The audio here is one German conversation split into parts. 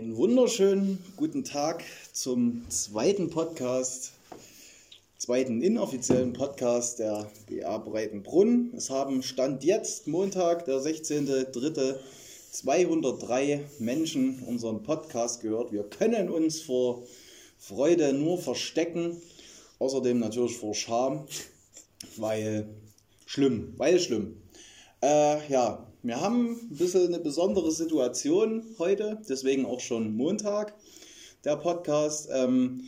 Einen wunderschönen guten Tag zum zweiten Podcast, zweiten inoffiziellen Podcast der BA Breitenbrunn. Es haben Stand jetzt, Montag, der 16.03., Menschen unseren Podcast gehört. Wir können uns vor Freude nur verstecken, außerdem natürlich vor Scham, weil schlimm, weil schlimm. Äh, ja, wir haben ein bisschen eine besondere Situation heute, deswegen auch schon Montag der Podcast. Ähm,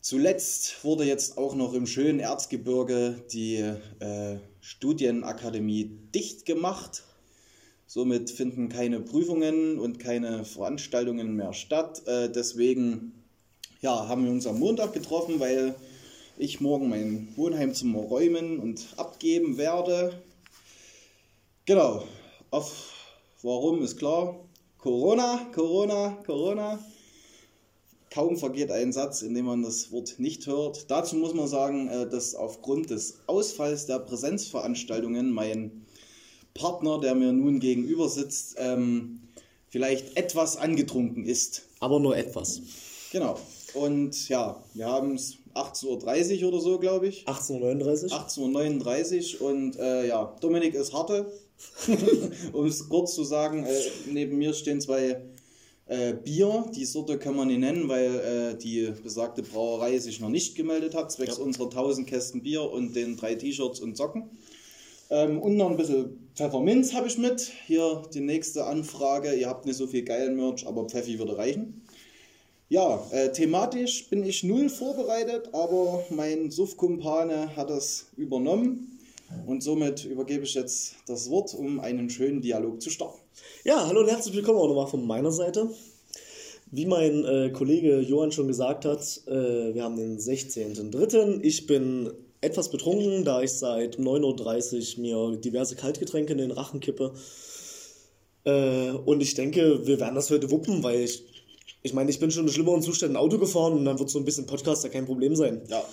zuletzt wurde jetzt auch noch im schönen Erzgebirge die äh, Studienakademie dicht gemacht. Somit finden keine Prüfungen und keine Veranstaltungen mehr statt. Äh, deswegen ja, haben wir uns am Montag getroffen, weil ich morgen mein Wohnheimzimmer räumen und abgeben werde. Genau, auf warum ist klar. Corona, Corona, Corona. Kaum vergeht ein Satz, in dem man das Wort nicht hört. Dazu muss man sagen, äh, dass aufgrund des Ausfalls der Präsenzveranstaltungen mein Partner, der mir nun gegenüber sitzt, ähm, vielleicht etwas angetrunken ist. Aber nur etwas. Genau. Und ja, wir haben es 18.30 Uhr oder so, glaube ich. 18.39 18.39 Uhr und äh, ja, Dominik ist harte. um es kurz zu sagen, äh, neben mir stehen zwei äh, Bier. Die Sorte kann man nicht nennen, weil äh, die besagte Brauerei sich noch nicht gemeldet hat, zwecks Ja. unserer 1000 Kästen Bier und den drei T-Shirts und Socken. Ähm, und noch ein bisschen Pfefferminz habe ich mit. Hier die nächste Anfrage. Ihr habt nicht so viel geilen Merch, aber Pfeffi würde reichen. Ja, äh, thematisch bin ich null vorbereitet, aber mein Suff-Kumpane hat es übernommen. Und somit übergebe ich jetzt das Wort, um einen schönen Dialog zu starten. Ja, hallo und herzlich willkommen auch nochmal von meiner Seite. Wie mein äh, Kollege Johann schon gesagt hat, äh, wir haben den 16.03. Ich bin etwas betrunken, da ich seit 9.30 Uhr mir diverse Kaltgetränke in den Rachen kippe. Äh, und ich denke, wir werden das heute wuppen, weil ich, ich meine, ich bin schon in schlimmeren Zuständen Auto gefahren und dann wird so ein bisschen Podcast ja kein Problem sein. Ja,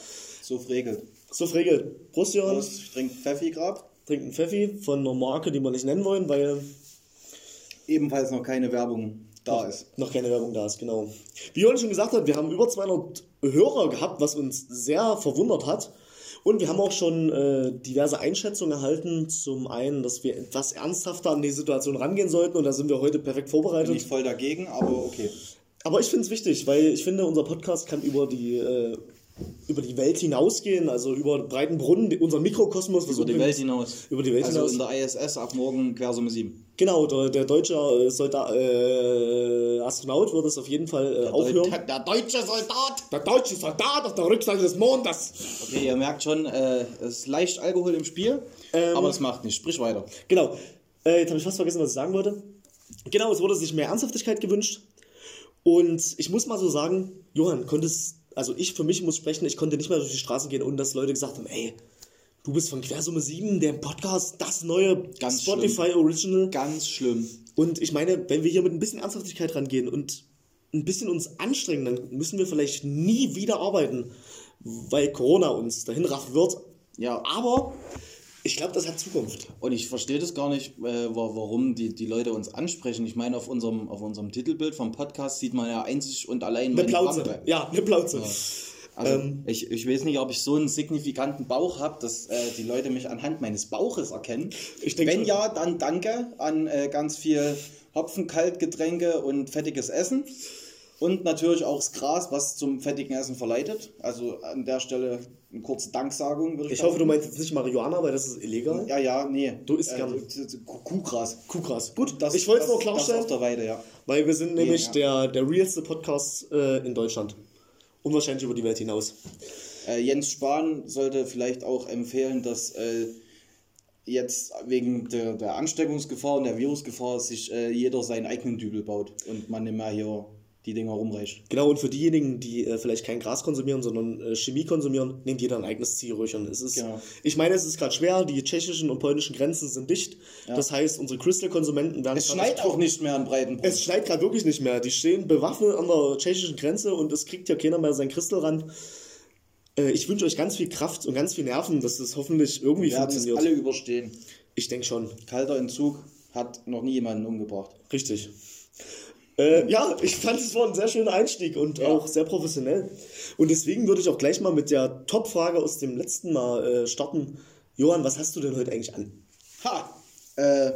so regelt. So, Frege, Prost, Johann. Prost, ich trinke Pfeffi gerade. Trinkt einen Pfeffi von einer Marke, die wir nicht nennen wollen, weil Ebenfalls noch keine Werbung da ist. Noch keine Werbung da ist, genau. Wie Johann schon gesagt hat, wir haben über 200 Hörer gehabt, was uns sehr verwundert hat. Und wir haben auch schon äh, diverse Einschätzungen erhalten. Zum einen, dass wir etwas ernsthafter an die Situation rangehen sollten und da sind wir heute perfekt Bin vorbereitet. ich voll dagegen, aber okay. Aber ich finde es wichtig, weil ich finde, unser Podcast kann über die, äh, über die Welt hinausgehen, also über Breitenbrunn, unseren Mikrokosmos. Über die Welt hinaus. Über die Welt Also hinaus. in der ISS ab morgen Quersumme 7. Genau, der, der deutsche äh, Soldat, äh, Astronaut wird es auf jeden Fall äh, aufhören. Der, der deutsche Soldat! Der deutsche Soldat auf der Rückseite des Mondes. Okay, ihr merkt schon, äh, es ist leicht Alkohol im Spiel, Ähm, aber das macht nichts. Sprich weiter. Genau. Äh, jetzt habe ich fast vergessen, was ich sagen wollte. Genau, es wurde sich mehr Ernsthaftigkeit gewünscht. Und ich muss mal so sagen, Johann, konntest, also ich für mich muss sprechen, ich konnte nicht mehr durch die Straßen gehen, ohne dass Leute gesagt haben, ey, du bist von Quersumme 7, der Podcast, das neue Ganz Spotify Original. Ganz schlimm. Und ich meine, wenn wir hier mit ein bisschen Ernsthaftigkeit rangehen und ein bisschen uns anstrengen, dann müssen wir vielleicht nie wieder arbeiten, weil Corona uns dahin raffen wird. Ja. Aber ich glaube, das hat Zukunft. Und ich verstehe das gar nicht, äh, wa- warum die, die Leute uns ansprechen. Ich meine, auf unserem, auf unserem Titelbild vom Podcast sieht man ja einzig und allein Eine Plauze. Ja, eine Plauze. Also Ähm. ich, ich weiß nicht, ob ich so einen signifikanten Bauch habe, dass äh, die Leute mich anhand meines Bauches erkennen. Wenn schon. ja, dann danke an äh, ganz viel Hopfen, Kaltgetränke und fettiges Essen. Und natürlich auch das Gras, was zum fettigen Essen verleitet. Also an der Stelle eine kurze Danksagung. Würde Ich hoffe, du meinst jetzt nicht Marihuana, weil das ist illegal. Ja, ja, nee. Du isst gern. äh, Kuhgras. Kuhgras. Gut, Das, ich wollte es nur klarstellen, Das auf der Weide, ja. weil wir sind nämlich ja. der, der realste Podcast äh, in Deutschland. Und wahrscheinlich über die Welt hinaus. Äh, Jens Spahn sollte vielleicht auch empfehlen, dass äh, jetzt wegen der, der Ansteckungsgefahr und der Virusgefahr sich äh, jeder seinen eigenen Dübel baut und man nicht mehr hier die Dinger rumreicht. Genau, und für diejenigen, die äh, vielleicht kein Gras konsumieren, sondern äh, Chemie konsumieren, nehmt jeder ein eigenes Zierröhrchen. Es ist, Genau. Ich meine, es ist gerade schwer, die tschechischen und polnischen Grenzen sind dicht. Das heißt, unsere Crystal-Konsumenten werden... Es schneit auch nicht mehr an Breitenbrot. Es schneit gerade wirklich nicht mehr. Die stehen bewaffnet an der tschechischen Grenze und es kriegt ja keiner mehr sein Crystal ran. Äh, ich wünsche euch ganz viel Kraft und ganz viel Nerven, dass das hoffentlich irgendwie Wir funktioniert. alle überstehen. Ich denke schon. Kalter Entzug hat noch nie jemanden umgebracht. Richtig. Äh, ja, ich fand es war ein sehr schöner Einstieg und Ja. auch sehr professionell. Und deswegen würde ich auch gleich mal mit der Top-Frage aus dem letzten Mal äh, starten. Johann, was hast du denn heute eigentlich an? Ha! Äh,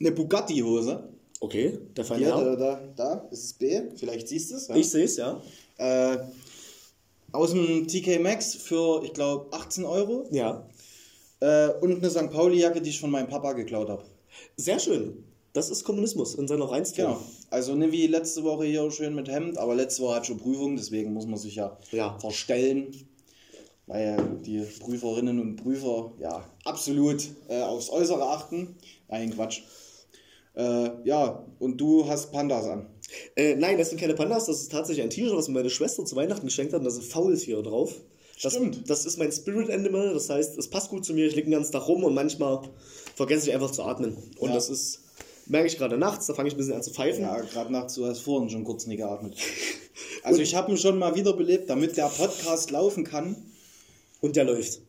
eine Bugatti-Hose. Okay, der feine Hier, da, da, da ist es B. Vielleicht siehst du es. Ja? Ich sehe es, ja. Äh, aus dem TK Maxx für, ich glaube, 18 Euro. Ja. Äh, und eine St. Pauli-Jacke, die ich von meinem Papa geklaut habe. Sehr schön. Das ist Kommunismus in seiner Reinste. Genau. Also nicht wie letzte Woche hier schön mit Hemd, aber letzte Woche hat schon Prüfung, deswegen muss man sich ja, Ja. verstellen. Weil die Prüferinnen und Prüfer ja absolut äh, aufs Äußere achten. Nein, Quatsch. Äh, ja, und du hast Pandas an. Äh, nein, das sind keine Pandas, das ist tatsächlich ein T-Shirt, was mir meine Schwester zu Weihnachten geschenkt hat und da sind Faultiere drauf. Das, Stimmt. das ist mein Spirit Animal, das heißt, es passt gut zu mir, ich liege den ganzen Tag rum und manchmal vergesse ich einfach zu atmen. Und Ja. das ist, merke ich gerade nachts, da fange ich ein bisschen an zu pfeifen. Ja, gerade nachts, du hast vorhin schon kurz nie geatmet. Also ich habe ihn schon mal wiederbelebt, damit der Podcast laufen kann. Und der läuft.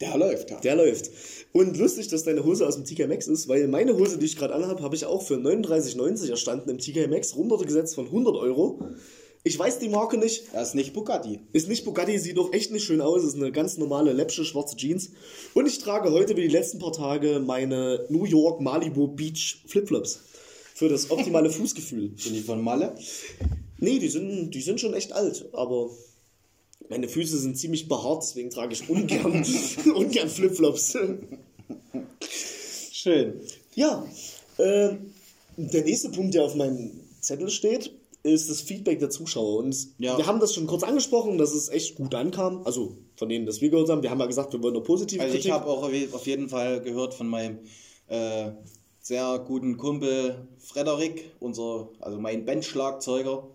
Der läuft, ja. Der läuft. Und lustig, dass deine Hose aus dem TK Maxx ist, weil meine Hose, die ich gerade anhabe, habe ich auch für 39,90 erstanden im TK Maxx, runtergesetzt von 100 Euro. Ich weiß die Marke nicht, Das ist nicht Bugatti. Ist nicht Bugatti, sieht auch echt nicht schön aus. Ist eine ganz normale, läppsche, schwarze Jeans. Und ich trage heute wie die letzten paar Tage meine New York Malibu Beach Flipflops. Für das optimale Fußgefühl. Sind die von Malle? Nee, die sind, die sind schon echt alt, aber meine Füße sind ziemlich behaart, deswegen trage ich ungern, ungern Flipflops. Schön. Ja, äh, der nächste Punkt, der auf meinem Zettel steht, ist das Feedback der Zuschauer. Und Ja. wir haben das schon kurz angesprochen, dass es echt gut ankam. Also von denen, das wir gehört haben. Wir haben ja gesagt, wir wollen nur positive Also ich Kritik. habe auch auf je- auf jeden Fall gehört von meinem äh, sehr guten Kumpel Frederik, unser, also mein Bandschlagzeuger.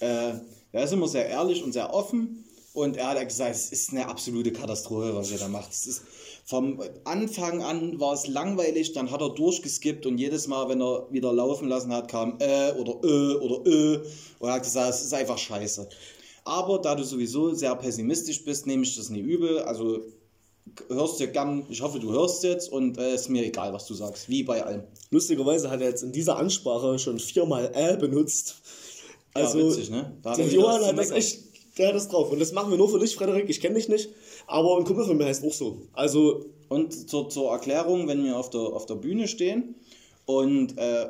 Äh, der ist immer sehr ehrlich und sehr offen und er hat gesagt, es ist eine absolute Katastrophe, was ihr da macht. Es ist vom Anfang an war es langweilig, dann hat er durchgeskippt und jedes Mal, wenn er wieder laufen lassen hat, kam äh oder äh oder äh und er hat gesagt, es ist einfach scheiße. Aber da du sowieso sehr pessimistisch bist, nehme ich das nie übel. Also hörst dir gern, ich hoffe, du hörst jetzt und es äh, ist mir egal, was du sagst, wie bei allem. Lustigerweise hat er jetzt in dieser Ansprache schon viermal äh benutzt. Also, ja, witzig, ne? Der er Johann hat das echt, der hat das drauf. Und das machen wir nur für dich, Frederik. Ich kenne dich nicht. Aber ein Kumpel von mir heißt auch so. Also, Und zur, zur Erklärung, wenn wir auf der, auf der Bühne stehen und, äh,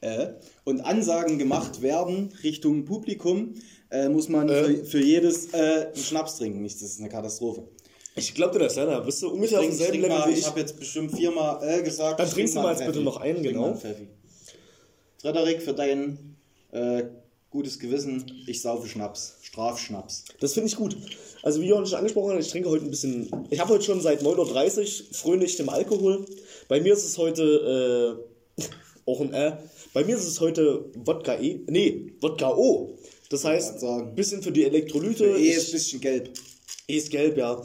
äh, und Ansagen gemacht werden Richtung Publikum, äh, muss man für, für jedes äh, einen Schnaps trinken. Nicht, das ist eine Katastrophe. ich glaube dir das, ja. Da bist du ungefähr auf demselben Level mal, wie ich ich. habe jetzt bestimmt viermal äh, gesagt. Dann trink trinkst du mal jetzt bitte noch einen, genau. Frederik, für dein äh, gutes Gewissen, ich saufe Schnaps. Strafschnaps. Das finde ich gut. Also wie Johann schon angesprochen hat, ich trinke heute ein bisschen. Ich habe heute schon seit 9.30 Uhr fröhlich dem Alkohol. Bei mir ist es heute äh, auch ein äh. Bei mir ist es heute Wodka E. Nee, Wodka O. Das heißt, ein bisschen für die Elektrolyte. Für eh ist ein bisschen gelb. E ist gelb, ja.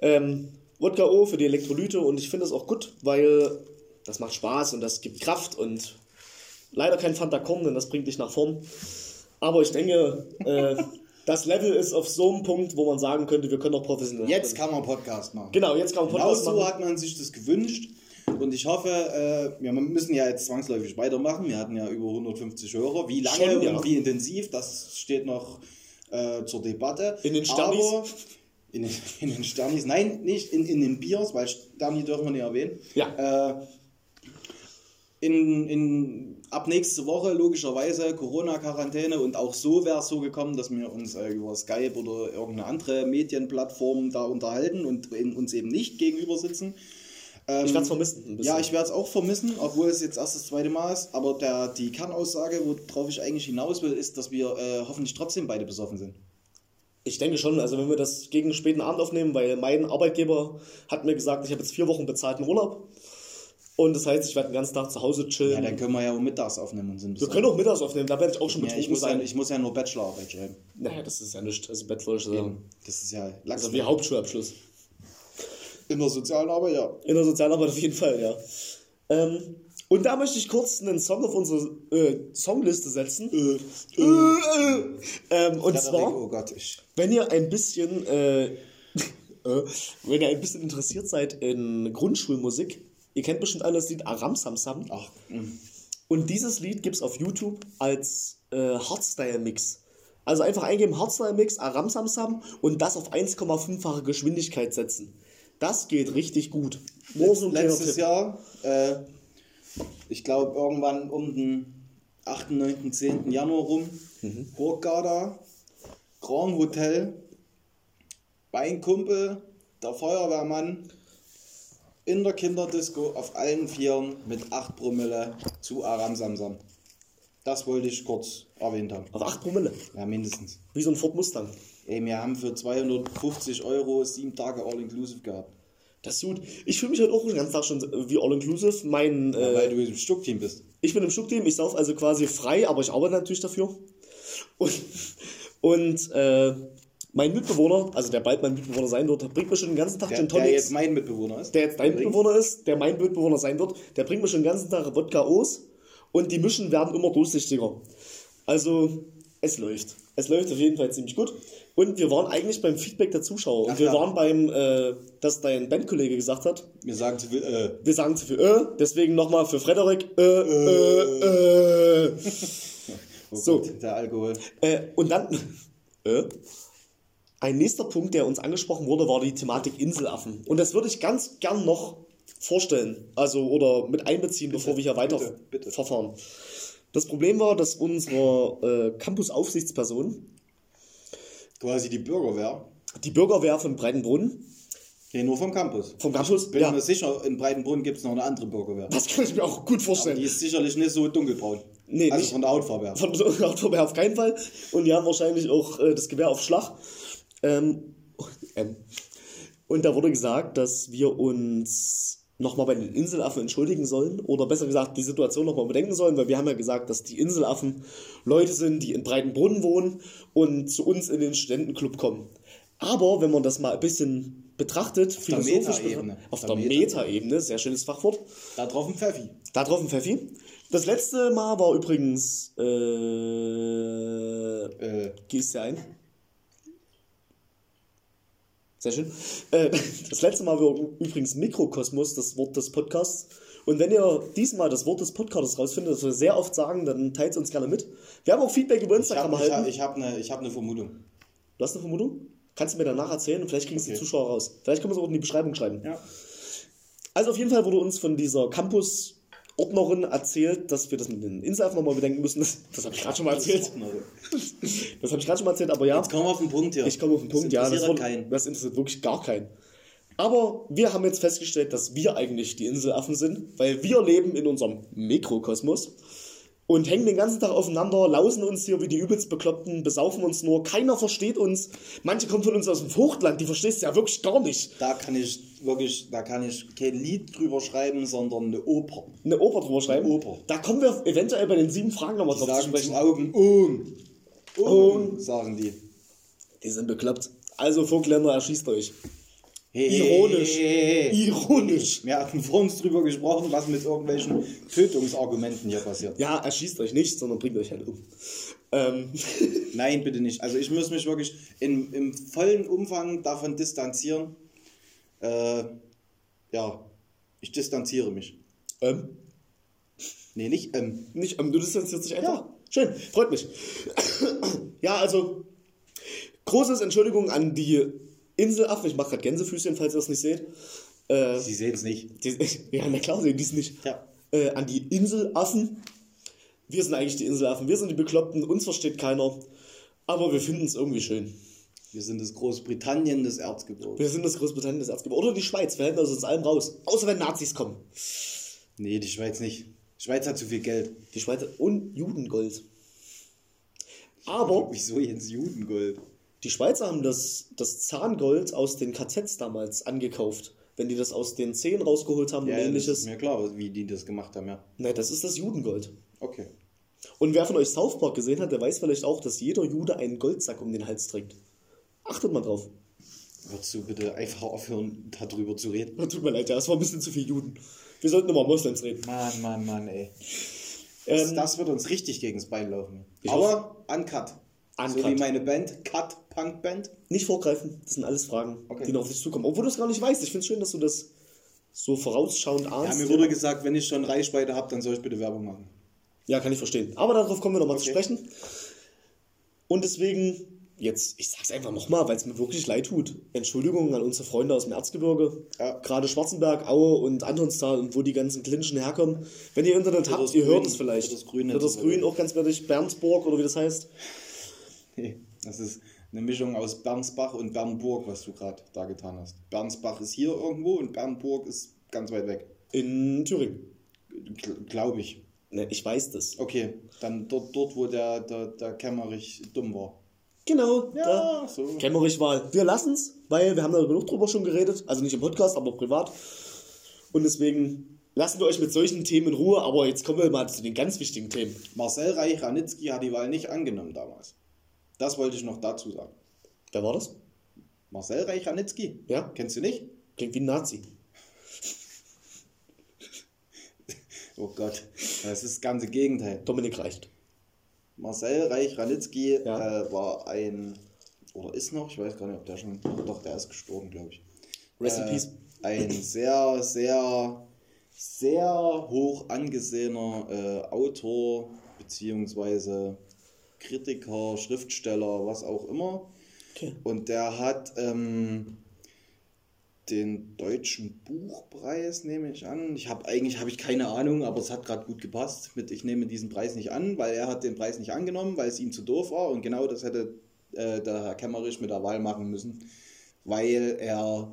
Ähm, Wodka O für die Elektrolyte und ich finde das auch gut, weil das macht Spaß und das gibt Kraft und leider kein Fanta kommen, denn das bringt dich nach vorn. Aber ich denke, äh, das Level ist auf so einem Punkt, wo man sagen könnte, wir können auch professionell. Jetzt kann man Podcast machen. Genau, jetzt kann man Genau Podcast so machen. hat man sich das gewünscht. Und ich hoffe, äh, wir müssen ja jetzt zwangsläufig weitermachen. Wir hatten ja über 150 Hörer. Wie lange Schon, ja. und wie intensiv, das steht noch äh, zur Debatte. In den Sternis? Aber in, den- in den Sternis, nein, nicht in, in den Biers, weil Sterni dürfen wir nicht erwähnen. Ja. Äh, in, in, ab nächste Woche logischerweise Corona-Quarantäne und auch so wäre es so gekommen, dass wir uns äh, über Skype oder irgendeine andere Medienplattform da unterhalten und in, uns eben nicht gegenüber sitzen. Ähm, Ich werde es vermissen. Ja, ich werde es auch vermissen, obwohl es jetzt erst das zweite Mal ist. Aber der, die Kernaussage, worauf ich eigentlich hinaus will, ist, dass wir äh, hoffentlich trotzdem beide besoffen sind. Ich denke schon, also wenn wir das gegen späten Abend aufnehmen, weil mein Arbeitgeber hat mir gesagt, ich habe jetzt vier Wochen bezahlten Urlaub. Und das heißt, ich werde den ganzen Tag zu Hause chillen. Ja, dann können wir ja auch mittags aufnehmen und sind wir können auch mittags aufnehmen, da werde ich auch schon ja, betrunken ich, muss ja, sein. ich muss ja nur Bachelorarbeit schreiben. naja, das ist ja nicht, also Bachelor ist ja, Das ist ja Lachs also wie Hauptschulabschluss. in der sozialen Arbeit, ja. In der Sozialarbeit auf jeden Fall, ja. Ähm, und da möchte ich kurz einen Song auf unsere äh, Songliste setzen. Äh, äh, ähm, und Ja, zwar, oh Gott, wenn ihr ein bisschen, äh, äh, wenn ihr ein bisschen interessiert seid in Grundschulmusik, ihr kennt bestimmt alle das Lied Aram Sam Sam. Ach, mm. Und dieses Lied gibt es auf YouTube als äh, Hardstyle-Mix. Also einfach eingeben Hardstyle-Mix, Aram Samsam und das auf 1,5-fache Geschwindigkeit setzen. Das geht richtig gut. Kleiner Letztes Tipp. Jahr, äh, ich glaube irgendwann um den 8., 9., 10. Januar rum, Mhm. Hurghada, Grand Hotel, mein Kumpel, der Feuerwehrmann, in der Kinderdisco auf allen Vieren mit 8 Promille zu Aram Samsam. Das wollte ich kurz erwähnt haben. Auf 8 Promille. Ja, mindestens. Wie so ein Ford Mustang. Ey, wir haben für 250 Euro sieben Tage All-Inclusive gehabt. Das ist gut. Ich fühle mich heute auch den ganzen Tag schon wie All-Inclusive. Mein, äh, Weil du im Stuckteam bist. Ich bin im Schubteam, ich sauf also quasi frei, aber ich arbeite natürlich dafür. Und, und äh, mein Mitbewohner, also der bald mein Mitbewohner sein wird, der bringt mir schon den ganzen Tag Der, Gin der Tonics. jetzt mein Mitbewohner ist. der jetzt dein Übrigens. Mitbewohner ist, der mein Mitbewohner sein wird, der bringt mir schon den ganzen Tag Wodka aus und die Mischen werden immer durchsichtiger. Also, es läuft. Es läuft auf jeden Fall ziemlich gut. Und wir waren eigentlich beim Feedback der Zuschauer. Und wir ja. waren beim, äh, dass dein Bandkollege gesagt hat, Mir sagen zu viel, äh, wir sagen zu viel äh, deswegen nochmal für Frederik äh, äh, äh. oh So. Gott, der Alkohol. Äh, und dann, äh, ein nächster Punkt, der uns angesprochen wurde, war die Thematik Inselaffen. Und das würde ich ganz gern noch vorstellen, also oder mit einbeziehen, bevor wir hier weiter bitte, bitte. verfahren. Das Problem war, dass unsere äh, Campus-Aufsichtsperson, Quasi die Bürgerwehr. die Bürgerwehr von Breitenbrunn, Nee, nur vom Campus. vom Campus, Bin ja, mir sicher, in Breitenbrunn gibt es noch eine andere Bürgerwehr. das kann ich mir auch gut Aber vorstellen. die ist sicherlich nicht so dunkelbraun. Nee, also nicht- von der Hautfarbe her. Von der Autobahn auf keinen Fall. Und die haben wahrscheinlich auch äh, das Gewehr auf Schlag. Ähm, ähm. Und da wurde gesagt, dass wir uns nochmal bei den Inselaffen entschuldigen sollen. Oder besser gesagt, die Situation nochmal bedenken sollen, weil wir haben ja gesagt, dass die Inselaffen Leute sind, die in Breitenbrunn wohnen und zu uns in den Studentenclub kommen. Aber wenn man das mal ein bisschen betrachtet, der philosophisch Metaebene. betrachtet- auf Auf der der Meta- Metaebene, sehr schönes Fachwort, Da drauf ein Pfeffi. da drauf ein Pfeffi. Das letzte Mal war übrigens. Äh, Äh, gehst du ein? Sehr schön. Äh, das letzte Mal war übrigens Mikrokosmos, das Wort des Podcasts. Und wenn ihr diesmal das Wort des Podcasts rausfindet, das wir sehr oft sagen, dann teilt es uns gerne mit. Wir haben auch Feedback über Instagram habe ich erhalten. ich hab eine, ich hab eine Vermutung. Du hast eine Vermutung? Kannst du mir danach erzählen und vielleicht kriegen es die Okay. Zuschauer raus. Vielleicht können wir es auch in die Beschreibung schreiben. Ja. Also auf jeden Fall wurde uns von dieser Campus-Ordnerin erzählt, dass wir das mit den Inselaffen nochmal bedenken müssen. Das, das habe ich gerade schon mal erzählt. Das habe ich gerade schon mal erzählt, aber ja. Jetzt kommen wir auf den Punkt hier. Ich komme auf den Punkt, das ja. Das, interessiert wurde, das interessiert wirklich gar keinen. Aber wir haben jetzt festgestellt, dass wir eigentlich die Inselaffen sind, weil wir leben in unserem Mikrokosmos und hängen den ganzen Tag aufeinander, lausen uns hier wie die übelst Bekloppten, besaufen uns nur, keiner versteht uns. Manche kommen von uns aus dem Fruchtland, die verstehst du ja wirklich gar nicht. Da kann ich wirklich, da kann ich kein Lied drüber schreiben, sondern eine Oper. Eine Oper drüber schreiben. Eine Oper. Da kommen wir eventuell bei den sieben Fragen nochmal drauf zu sagen zu sprechen. Augen, Augen. Augen, sagen die. Die sind bekloppt. Also Vogtländer, erschießt euch. Hey, Ironisch. Hey, hey, hey. Ironisch. Wir hatten vor uns drüber gesprochen, was mit irgendwelchen Tötungsargumenten hier passiert. Ja, erschießt euch nicht, sondern bringt euch halt um. Ähm, Nein, bitte nicht. Also ich muss mich wirklich in, im vollen Umfang davon distanzieren. Äh, ja, ich distanziere mich. ähm, Nee, nicht ähm. nicht, ähm, du distanzierst dich einfach. Ja. Schön, freut mich. ja, also, großes Entschuldigung an die Inselaffen. Ich mache gerade Gänsefüßchen, falls ihr das nicht seht. Äh, Sie sehen es nicht. die, ja, na klar, sehen die es nicht. Ja. Äh, an die Inselaffen. Wir sind eigentlich die Inselaffen. Wir sind die Bekloppten. Uns versteht keiner. Aber wir finden es irgendwie schön. Wir sind das Großbritannien des Erzgebirges. Wir sind das Großbritannien des Erzgebirges. Oder die Schweiz. Wir halten aus uns allem raus. Außer wenn Nazis kommen. Nee, die Schweiz nicht. Die Schweiz hat zu viel Geld. Die Schweiz und Judengold. Aber Wieso jetzt Judengold? Die Schweizer haben das, das Zahngold aus den KZs damals angekauft. Wenn die das aus den Zähnen rausgeholt haben Ja, und das ähnliches. ist mir klar, wie die das gemacht haben, ja. Nein, das ist das Judengold. Okay. Und wer von euch South Park gesehen hat, der weiß vielleicht auch, dass jeder Jude einen Goldsack um den Hals trägt. Achtet mal drauf. Würdest du bitte einfach aufhören, darüber zu reden? Tut mir leid, ja, es war ein bisschen zu viel Juden. Wir sollten immer Moslems reden. Mann, Mann, Mann, ey. Das, Ähm, das wird uns richtig gegens Bein laufen. Aber uncut. So Uncut. wie meine Band, Cut Punk Band. nicht vorgreifen, das sind alles Fragen, Okay. die noch auf dich zukommen. Obwohl du es gar nicht weißt. Ich finde es schön, dass du das so vorausschauend Ja, ahnst. mir wurde gesagt, wenn ich schon Reichweite habe, dann soll ich bitte Werbung machen. Ja, kann ich verstehen. Aber darauf kommen wir nochmal zu Okay. sprechen. Und deswegen, jetzt, ich sag's einfach nochmal, weil es mir wirklich leid tut. Entschuldigung an unsere Freunde aus dem Erzgebirge. Ja. Gerade Schwarzenberg, Aue und Antonstal und wo die ganzen Klinischen herkommen. Wenn ihr Internet habt, das ihr hört es vielleicht. das Grün das Grün so- auch ganz wertig. Bernsburg oder wie das heißt. Nee, das ist eine Mischung aus Bernsbach und Bernburg, was du gerade da getan hast. Bernsbach ist hier irgendwo und Bernburg ist ganz weit weg. In Thüringen. Glaube ich. Ne, ich weiß das. Okay, dann dort, dort wo der, der, der Kämmerich dumm war. Genau. da. Ja, so. Kämmerich-Wahl. Wir lassen's, weil wir haben da genug drüber schon geredet. Also nicht im Podcast, aber privat. Und deswegen lassen wir euch mit solchen Themen in Ruhe. Aber jetzt kommen wir mal zu den ganz wichtigen Themen. Marcel Reich-Ranitzky hat die Wahl nicht angenommen damals. Das wollte ich noch dazu sagen. Wer war das? Marcel Reich-Ranitzky? Ja. Kennst du nicht? Klingt wie ein Nazi. Oh Gott, das ist das ganze Gegenteil. Dominik reicht. Marcel Reich-Ranitzky Ja. äh, war ein, oder ist noch, ich weiß gar nicht, ob der schon, doch, der ist gestorben, glaube ich. Rest in Äh, Peace. Ein sehr, sehr, sehr hoch angesehener äh, Autor, beziehungsweise Kritiker, Schriftsteller, was auch immer. Okay. Und der hat ähm, den deutschen Buchpreis, nehme ich an. Ich habe eigentlich habe ich keine Ahnung, aber es hat gerade gut gepasst. Mit ich nehme diesen Preis nicht an, weil er hat den Preis nicht angenommen, weil es ihm zu doof war. Und genau das hätte äh, der Herr Kemmerich mit der Wahl machen müssen, weil er,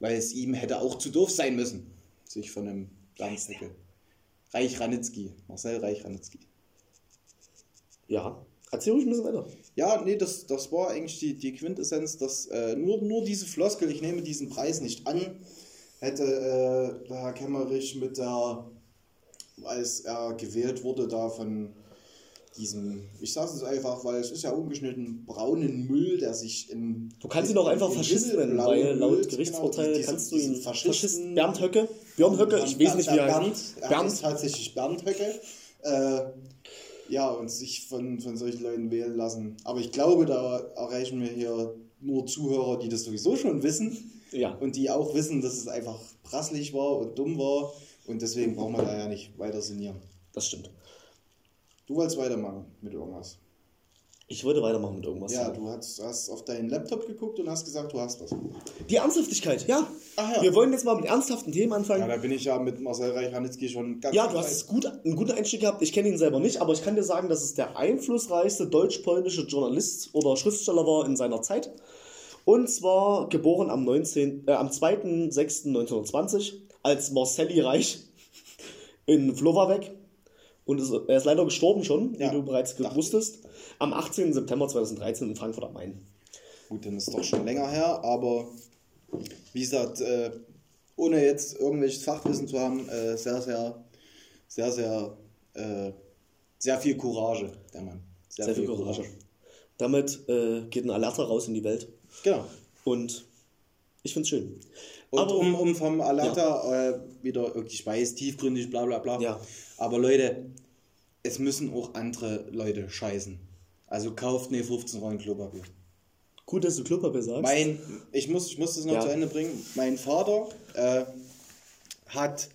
weil es ihm hätte auch zu doof sein müssen, sich von einem Bernsnickel. Reich Ranitzky, Marcel Reich Ranitzky. Ja. Erzähl ruhig ein bisschen weiter. Ja, nee, das, das war eigentlich die, die Quintessenz, dass äh, nur, nur diese Floskel, ich nehme diesen Preis nicht an, hätte äh, der Herr Kemmerich mit der, als er gewählt wurde, da von diesem, ich sage es einfach, weil es ist ja ungeschnitten, braunen Müll, der sich in. Du kannst ihn auch einfach in Faschist nennen, weil laut müllt, Gerichtsurteil genau, kannst du ihn Faschisten- Faschist Bernd Höcke. Björn Höcke, ich weiß nicht, wie er Bernd, heißt. er Bernd. ist tatsächlich Bernd Höcke. Äh, ja, und sich von, von solchen Leuten wählen lassen. Aber ich glaube, da erreichen wir hier nur Zuhörer, die das sowieso schon wissen. Ja. Und die auch wissen, dass es einfach prasslich war und dumm war. Und deswegen brauchen wir da ja nicht weiter sinnieren. Das stimmt. Du wolltest weitermachen mit irgendwas. Ich wollte weitermachen mit irgendwas. Ja, du hast, hast auf deinen Laptop geguckt und hast gesagt, du hast was. Die Ernsthaftigkeit, ja. Ach ja. Wir wollen jetzt mal mit ernsthaften Themen anfangen. Ja, da bin ich ja mit Marcel Reich-Ranitzky schon ganz Ja, du hast gut, einen guten Einstieg gehabt. Ich kenne ihn selber nicht, aber ich kann dir sagen, dass es der einflussreichste deutsch-polnische Journalist oder Schriftsteller war in seiner Zeit. Und zwar geboren am, 19, äh, am 2.6.1920 als Marcelli Reich in Vlowawek. Und ist, er ist leider gestorben schon, Ja, wie du bereits wusstest, am 18. September 2013 in Frankfurt am Main. Gut, dann ist es doch schon länger her, aber wie gesagt, äh, ohne jetzt irgendwelches Fachwissen zu haben, äh, sehr, sehr, sehr, sehr, äh, sehr viel Courage, der Mann. Sehr viel Courage. Damit äh, geht ein Alerta raus in die Welt. Genau. Und ich finde es schön. Und Aber- um, um vom Alata äh, wieder, ich weiß, tiefgründig, bla bla bla. Ja. Aber Leute, es müssen auch andere Leute scheißen. Also kauft ne 15 Rollen Klopapier. Gut, dass du Klopapier sagst. Mein, ich muss, ich muss das noch Ja. zu Ende bringen. Mein Vater äh, hat,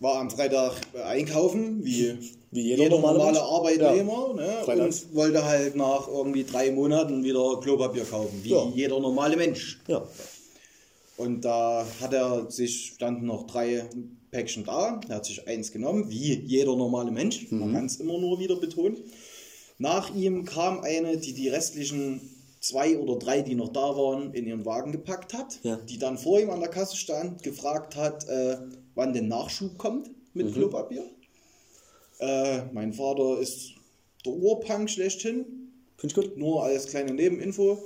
war am Freitag äh, einkaufen, wie, Wie jeder normale normale Mensch. Arbeitnehmer, ne? Freitags. und wollte halt nach irgendwie drei Monaten wieder Klopapier kaufen, wie Ja. jeder normale Mensch. ja. Und da hat er sich, standen noch drei Päckchen da, er hat sich eins genommen, wie jeder normale Mensch, man kann es immer nur wieder betonen. Nach ihm kam eine, die die restlichen zwei oder drei, die noch da waren, in ihren Wagen gepackt hat, Ja. die dann vor ihm an der Kasse stand, gefragt hat, äh, wann der Nachschub kommt mit Klopapier. Äh, mein Vater ist der Urpunk schlechthin, Finde ich gut. nur als kleine Nebeninfo.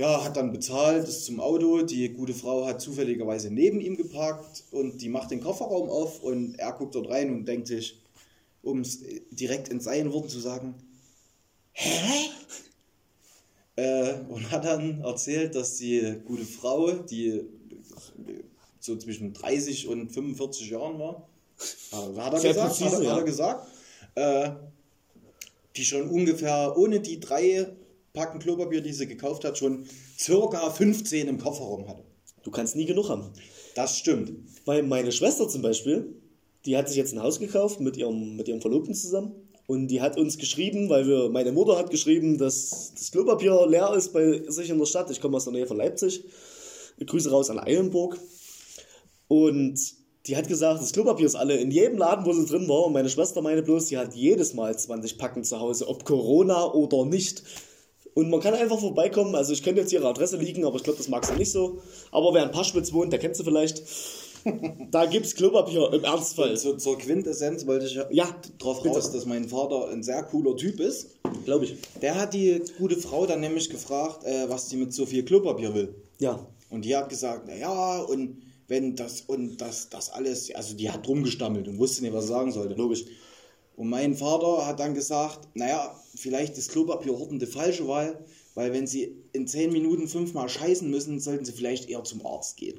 Ja, hat dann bezahlt, ist zum Auto. Die gute Frau hat zufälligerweise neben ihm geparkt und die macht den Kofferraum auf und er guckt dort rein und denkt sich, um es direkt in seinen Worten zu sagen, hä? Äh, und hat dann erzählt, dass die gute Frau, die so zwischen 30 und 45 Jahren war, hat er gesagt, präzise, hat, er- ja. hat er gesagt äh, die schon ungefähr ohne die drei Packen Klopapier, die sie gekauft hat, schon circa 15 im Kofferraum hatte. Du kannst nie genug haben. Das stimmt. Weil meine Schwester zum Beispiel, die hat sich jetzt ein Haus gekauft mit ihrem, mit ihrem Verlobten zusammen. Und die hat uns geschrieben, weil wir, meine Mutter hat geschrieben, dass das Klopapier leer ist bei sich in der Stadt. Ich komme aus der Nähe von Leipzig. Grüße raus an Eilenburg. Und die hat gesagt, das Klopapier ist alle in jedem Laden, wo sie drin war. Und meine Schwester meine bloß, die hat jedes Mal 20 Packen zu Hause, ob Corona oder nicht. Und man kann einfach vorbeikommen. Also ich könnte jetzt ihre Adresse liegen, aber ich glaube, das mag sie nicht so. Aber wer in Paschwitz wohnt, der kennt sie vielleicht. Da gibt es Klopapier im Ernstfall. Zu, zur Quintessenz wollte ich Ja, drauf bitte. raus, dass mein Vater ein sehr cooler Typ ist. Glaube ich. Der hat die gute Frau dann nämlich gefragt, äh, was sie mit so viel Klopapier will. Ja. Und die hat gesagt, na ja, und wenn das und das, das alles, also die hat rumgestammelt und wusste nicht, was sie sagen sollte. Logisch. Und mein Vater hat dann gesagt, naja, vielleicht ist Klopapierhorten die falsche Wahl, weil wenn sie in 10 Minuten fünfmal scheißen müssen, sollten sie vielleicht eher zum Arzt gehen.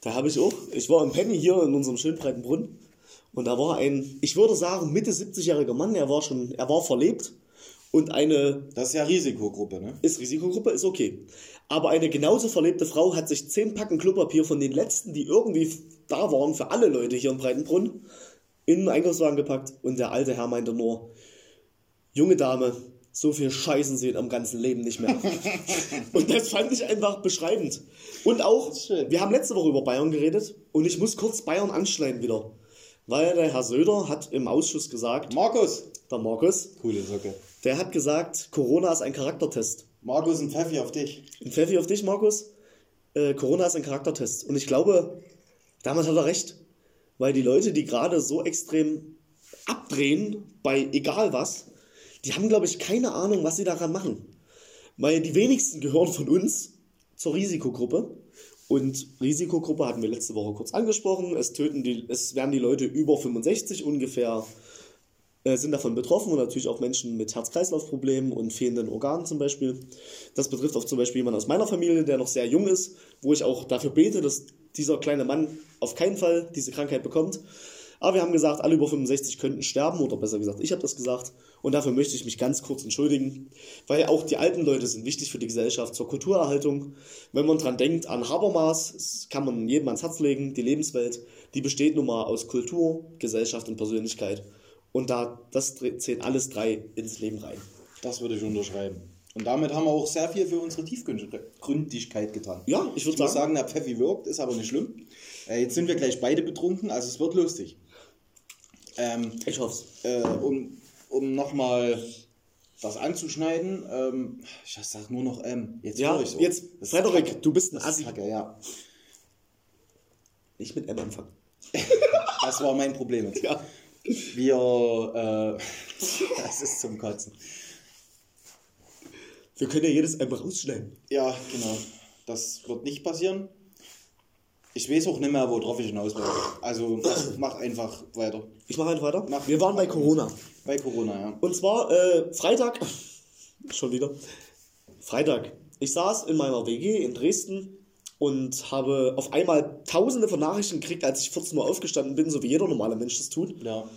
Da habe ich auch. Ich war im Penny hier in unserem schönen breiten Brunnen. Und da war ein, ich würde sagen, Mitte 70-jähriger Mann. Er war schon, er war verlebt. Und eine Das ist ja Risikogruppe, ne? ist Risikogruppe, ist okay. Aber eine genauso verlebte Frau hat sich zehn Packen Klopapier von den letzten, die irgendwie da waren, für alle Leute hier im Breitenbrunn, in den Einkaufswagen gepackt. Und der alte Herr meinte nur, junge Dame, so viel scheißen sie am ganzen Leben nicht mehr. und das fand ich einfach beschreibend. Und auch, wir haben letzte Woche über Bayern geredet und ich muss kurz Bayern anschneiden wieder. Weil der Herr Söder hat im Ausschuss gesagt, Markus! der Markus, Coole Socke. der hat gesagt, Corona ist ein Charaktertest. Markus, ein Pfeffi auf dich. Ein Pfeffi auf dich, Markus. Äh, Corona ist ein Charaktertest. Und ich glaube, damit hat er recht. Weil die Leute, die gerade so extrem abdrehen, bei egal was, die haben, glaube ich, keine Ahnung, was sie daran machen. Weil die wenigsten gehören von uns zur Risikogruppe. Und Risikogruppe hatten wir letzte Woche kurz angesprochen. Es töten die, es werden die Leute über 65 ungefähr äh, sind davon betroffen und natürlich auch Menschen mit Herz-Kreislauf-Problemen und fehlenden Organen zum Beispiel. Das betrifft auch zum Beispiel jemanden aus meiner Familie, der noch sehr jung ist, wo ich auch dafür bete, dass dieser kleine Mann auf keinen Fall diese Krankheit bekommt. Aber wir haben gesagt, alle über 65 könnten sterben, oder besser gesagt, ich habe das gesagt. Und dafür möchte ich mich ganz kurz entschuldigen, weil auch die alten Leute sind wichtig für die Gesellschaft, zur Kulturerhaltung. Wenn man dran denkt an Habermas, kann man jedem ans Herz legen, die Lebenswelt, die besteht nun mal aus Kultur, Gesellschaft und Persönlichkeit. Und da, das zählt alles drei ins Leben rein. Das würde ich unterschreiben. Und damit haben wir auch sehr viel für unsere Tiefgründigkeit getan. Ja, ich würde sagen, sagen, der Pfeffi wirkt, ist aber nicht schlimm. Äh, jetzt sind wir gleich beide betrunken, also es wird lustig. Ähm, ich hoffe äh, um um nochmal das anzuschneiden, ähm, ich sag nur noch M. Jetzt Ja, höre ich so. jetzt, Frederik, du bist ein Assi. Kacke, ja. Nicht mit M anfangen. Das war mein Problem jetzt. Ja. Wir, äh, das ist zum Kotzen. Wir können ja jedes M rausschneiden. Ja, genau. Das wird nicht passieren. Ich weiß auch nicht mehr, worauf ich hinaus will. Also mach einfach weiter. Ich mache einfach weiter. Mach. Wir waren bei Corona. Bei Corona, ja. Und zwar äh, Freitag, schon wieder, Freitag. Ich saß in meiner WG in Dresden und habe auf einmal tausende von Nachrichten gekriegt, als ich 14 Uhr aufgestanden bin, so wie jeder normale Mensch das tut. Ja.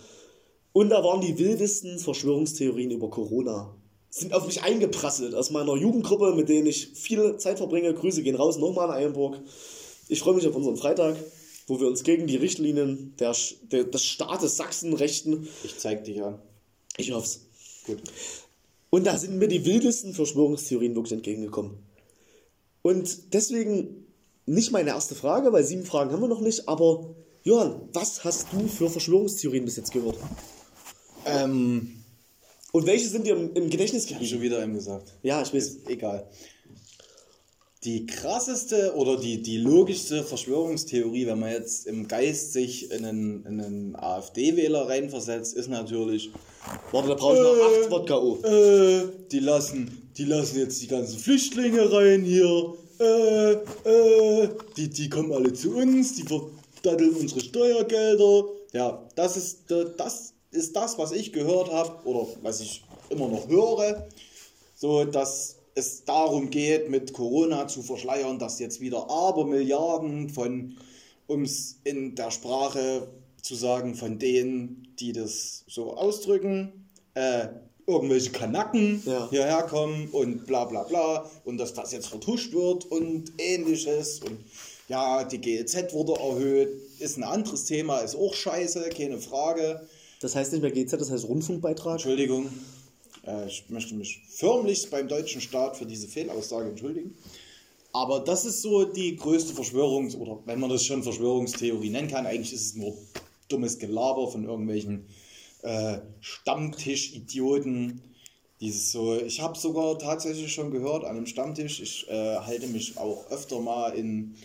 Und da waren die wildesten Verschwörungstheorien über Corona. Sind auf mich eingeprasselt aus meiner Jugendgruppe, mit denen ich viel Zeit verbringe. Grüße gehen raus, nochmal in Eilenburg. Ich freue mich auf unseren Freitag, wo wir uns gegen die Richtlinien der, der, des Staates Sachsen richten. Ich zeig dich an. Ich hoffe es. Gut. Und da sind mir die wildesten Verschwörungstheorien wirklich entgegengekommen. Und deswegen nicht meine erste Frage, weil sieben Fragen haben wir noch nicht, aber Johann, was hast du für Verschwörungstheorien bis jetzt gehört? Ähm, Und welche sind dir im, im Gedächtnis hab ich geblieben? schon wieder M gesagt. Ja, ich weiß. Egal. Die krasseste oder die, die logischste Verschwörungstheorie, wenn man jetzt im Geist sich in einen, in einen AfD-Wähler reinversetzt, ist natürlich, Warte, da brauche ich noch Äh. acht Wodka O. äh, die lassen, die lassen jetzt die ganzen Flüchtlinge rein hier, äh, äh, die, die kommen alle zu uns, die verdatteln unsere Steuergelder. Ja, das ist, das ist das, was ich gehört habe oder was ich immer noch höre. So, dass es darum geht, mit Corona zu verschleiern, dass jetzt wieder Abermilliarden von, um es in der Sprache zu sagen, von denen, die das so ausdrücken, äh, irgendwelche Kanacken Ja. hierher kommen und bla bla bla und dass das jetzt vertuscht wird und ähnliches und ja, die GEZ wurde erhöht. ist ein anderes Thema, ist auch scheiße, keine Frage. Das heißt nicht mehr GZ, das heißt Rundfunkbeitrag. Entschuldigung, äh, ich möchte mich förmlich beim deutschen Staat für diese Fehlaussage entschuldigen. Aber das ist so die größte Verschwörungs- oder wenn man das schon Verschwörungstheorie nennen kann, eigentlich ist es nur dummes Gelaber von irgendwelchen äh, Stammtisch-Idioten. Dieses so, ich habe sogar tatsächlich schon gehört an einem Stammtisch, ich äh, halte mich auch öfter mal in,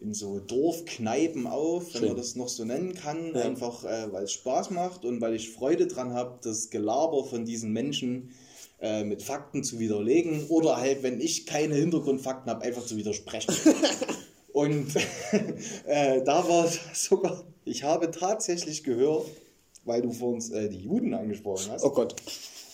in so Dorfkneipen auf, wenn Schön. man das noch so nennen kann, Ja. einfach äh, weil es Spaß macht und weil ich Freude dran habe, das Gelaber von diesen Menschen äh, mit Fakten zu widerlegen oder halt, wenn ich keine Hintergrundfakten habe, einfach zu widersprechen. und äh, da war sogar, ich habe tatsächlich gehört, weil du vor uns äh, die Juden angesprochen hast, Oh Gott.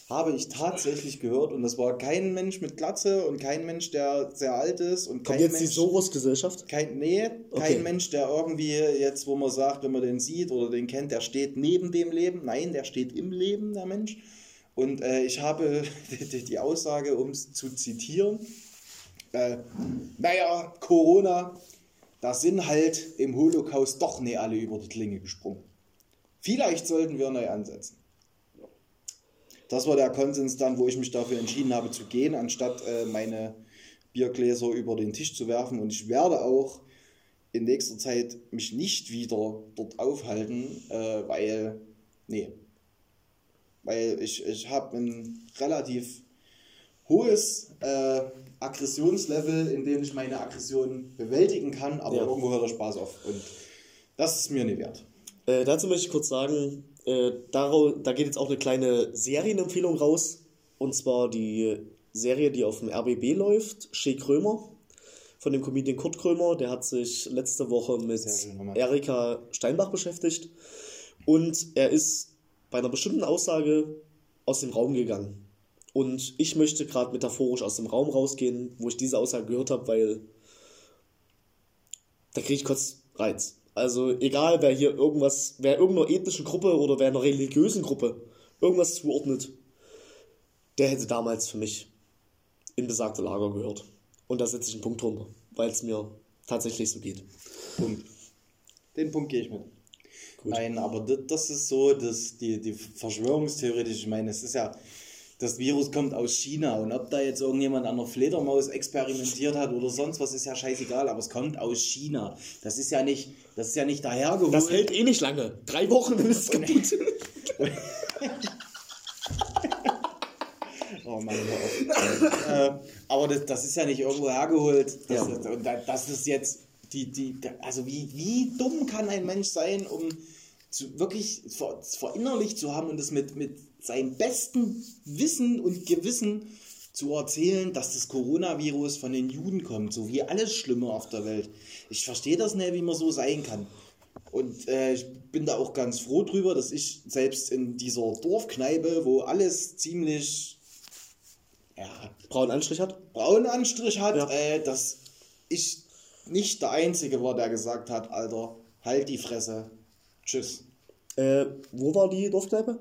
Habe ich tatsächlich gehört und das war kein Mensch mit Glatze und kein Mensch, der sehr alt ist und Kommt kein jetzt die Mensch, Soros-Gesellschaft? kein, nee, Okay. kein Mensch, der irgendwie jetzt, wo man sagt, wenn man den sieht oder den kennt, der steht neben dem Leben. Nein, der steht im Leben, der Mensch. Und äh, ich habe die, die Aussage, um es zu zitieren, äh, naja, Corona, da sind halt im Holocaust doch nicht alle über die Klinge gesprungen. Vielleicht sollten wir neu ansetzen. Das war der Konsens dann, wo ich mich dafür entschieden habe zu gehen, anstatt äh, meine Biergläser über den Tisch zu werfen. Und ich werde auch in nächster Zeit mich nicht wieder dort aufhalten, äh, weil, nee, weil ich, ich habe ein relativ hohes äh, Aggressionslevel, in dem ich meine Aggression bewältigen kann, aber Ja. irgendwo hört der Spaß auf. Und das ist mir nicht wert. Äh, dazu möchte ich kurz sagen, äh, da geht jetzt auch eine kleine Serienempfehlung raus. Und zwar die Serie, die auf dem RBB läuft, Shea Krömer, von dem Comedian Kurt Krömer. Der hat sich letzte Woche mit. Erika Steinbach beschäftigt. Und er ist bei einer bestimmten Aussage aus dem Raum gegangen. Und ich möchte gerade metaphorisch aus dem Raum rausgehen, wo ich diese Aussage gehört habe, weil da kriege ich kurz Reiz. Also egal, wer hier irgendwas, wer irgendeiner ethnischen Gruppe oder wer einer religiösen Gruppe irgendwas zuordnet, der hätte damals für mich in besagte Lager gehört. Und da setze ich einen Punkt drunter, weil es mir tatsächlich so geht. Punkt. Den Punkt gehe ich mit. Gut. Nein, aber das, ist so, dass die, die Verschwörungstheoretische, ich meine, es ist ja, das Virus kommt aus China und ob da jetzt irgendjemand an einer Fledermaus experimentiert hat oder sonst was, ist ja scheißegal, aber es kommt aus China. Das ist ja nicht, das ist ja nicht dahergeholt. Das hält eh nicht lange. Drei Wochen, dann ist es kaputt. Oh Mann, äh, aber das, das ist ja nicht irgendwo hergeholt. Das, Ja. ist, und da- das ist jetzt die, die, also wie, wie dumm kann ein Mensch sein, um zu, wirklich ver, verinnerlicht zu haben und es mit, mit seinem besten Wissen und Gewissen zu erzählen, dass das Coronavirus von den Juden kommt, so wie alles Schlimme auf der Welt. Ich verstehe das nicht, wie man so sein kann. Und äh, ich bin da auch ganz froh drüber, dass ich selbst in dieser Dorfkneipe, wo alles ziemlich ja, Braunen Anstrich hat? braunen Anstrich hat, Ja. äh, dass ich nicht der Einzige war, der gesagt hat, Alter, halt die Fresse, tschüss. Äh, wo war die Dorfkneipe?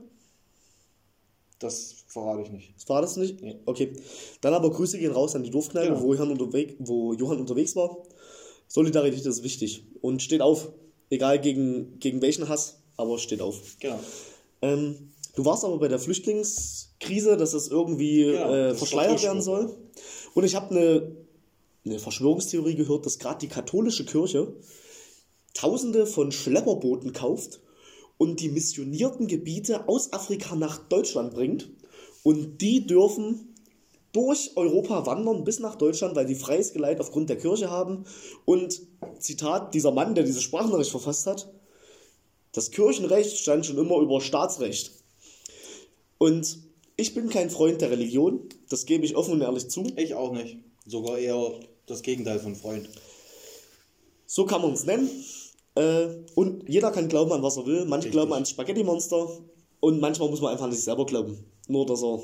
Das verrate ich nicht. Das war das nicht? Nee. Okay. Dann aber Grüße gehen raus an die Dorfkneipe, Genau. wo, Johann unterwegs, wo Johann unterwegs war. Solidarität ist wichtig. Und steht auf. Egal gegen, gegen welchen Hass, aber steht auf. Genau. Ähm, du warst aber bei der Flüchtlingskrise, dass das irgendwie Genau, äh, das verschleiert werden soll. Und ich habe eine, eine Verschwörungstheorie gehört, dass gerade die katholische Kirche Tausende von Schlepperbooten kauft und die missionierten Gebiete aus Afrika nach Deutschland bringt. Und die dürfen durch Europa wandern bis nach Deutschland, weil die freies Geleit aufgrund der Kirche haben. Und Zitat, dieser Mann, der diese Sprachnachricht verfasst hat, das Kirchenrecht stand schon immer über Staatsrecht. Und ich bin kein Freund der Religion, das gebe ich offen und ehrlich zu. Ich auch nicht. Sogar eher das Gegenteil von Freund. So kann man es nennen. Äh, und jeder kann glauben an was er will. Manche Richtig. glauben an Spaghetti-Monster und manchmal muss man einfach an sich selber glauben. Nur, dass er,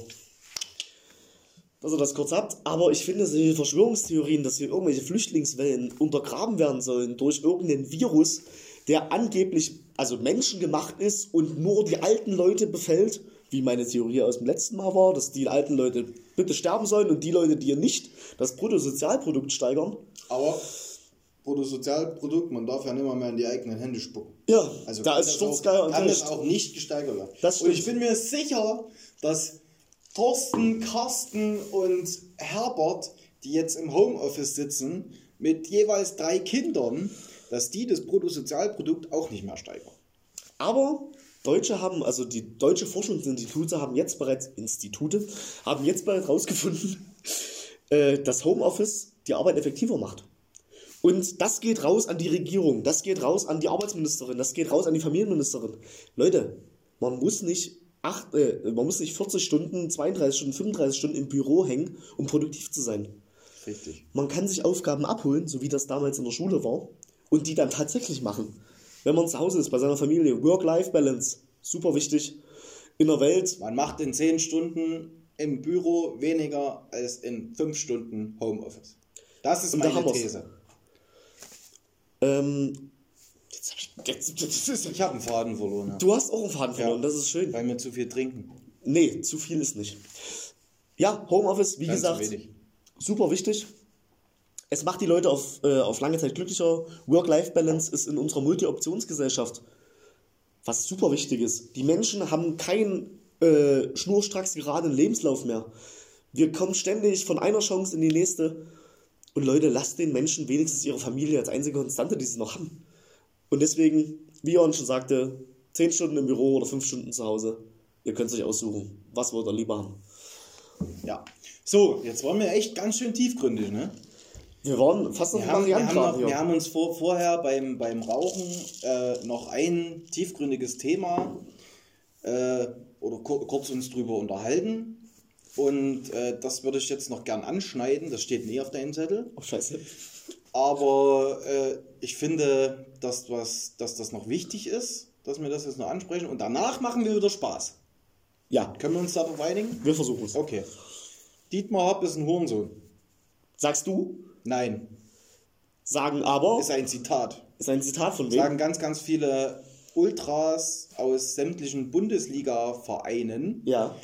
dass ihr das kurz habt. Aber ich finde, solche Verschwörungstheorien, dass hier irgendwelche Flüchtlingswellen untergraben werden sollen durch irgendeinen Virus, der angeblich also menschengemacht ist und nur die alten Leute befällt, wie meine Theorie aus dem letzten Mal war, dass die alten Leute bitte sterben sollen und die Leute, die ihr nicht das Bruttosozialprodukt steigern. Aber Bruttosozialprodukt, man darf ja nicht mal mehr in die eigenen Hände spucken. Ja, Also da ist Sturzgeier auch, und kann das Recht. auch nicht gesteigert werden. Und ich bin mir sicher, dass Thorsten, Carsten und Herbert, die jetzt im Homeoffice sitzen, mit jeweils drei Kindern, dass die das Bruttosozialprodukt auch nicht mehr steigern. Aber Deutsche haben, also die deutsche Forschungsinstitute haben jetzt bereits, Institute, haben jetzt bereits herausgefunden, äh, dass Homeoffice die Arbeit effektiver macht. Und das geht raus an die Regierung, das geht raus an die Arbeitsministerin, das geht raus an die Familienministerin. Leute, man muss nicht, acht, äh, man muss nicht 40 Stunden, 32 Stunden, 35 Stunden im Büro hängen, um produktiv zu sein. Richtig. Man kann sich Aufgaben abholen, so wie das damals in der Schule war, und die dann tatsächlich machen. Wenn man zu Hause ist, bei seiner Familie. Work-Life-Balance, super wichtig. In der Welt, Man macht in zehn Stunden im Büro weniger als in fünf Stunden Homeoffice. Das ist da meine wir's. These. Ähm, jetzt hab ich, jetzt, jetzt ist, Ich habe einen Faden verloren. Ja. du hast auch einen Faden verloren, Ja. das ist schön. Weil wir zu viel trinken. Nee, zu viel ist nicht. Ja, Homeoffice, wie Ganz gesagt, super wichtig. Es macht die Leute auf, äh, auf lange Zeit glücklicher. Work-Life-Balance ist in unserer Multi-Optionsgesellschaft was super wichtig ist. Die Menschen haben keinen äh, schnurstracks geraden Lebenslauf mehr. Wir kommen ständig von einer Chance in die nächste. Und Leute, lasst den Menschen wenigstens ihre Familie als einzige Konstante, die sie noch haben. Und deswegen, wie Jon schon sagte, 10 Stunden im Büro oder 5 Stunden zu Hause. Ihr könnt euch aussuchen, was wollt ihr lieber haben. Ja. So, jetzt waren wir echt ganz schön tiefgründig, ne? Wir waren fast noch Wir haben, wir, haben noch, wir haben uns vor, vorher beim, beim Rauchen äh, noch ein tiefgründiges Thema äh, oder kur kurz uns drüber unterhalten. Und äh, das würde ich jetzt noch gern anschneiden. Das steht nie auf deinem Zettel. Oh, scheiße. Aber äh, ich finde, dass, was, dass das noch wichtig ist, dass wir das jetzt noch ansprechen. Und danach machen wir wieder Spaß. Ja, Können wir uns darauf einigen? wir versuchen es. Okay. Dietmar Hopp ist ein Hurensohn. Sagst du? Nein, Sagen aber, ist ein Zitat. ist ein Zitat von wem? sagen ganz, ganz viele Ultras aus sämtlichen Bundesliga-Vereinen, Ja.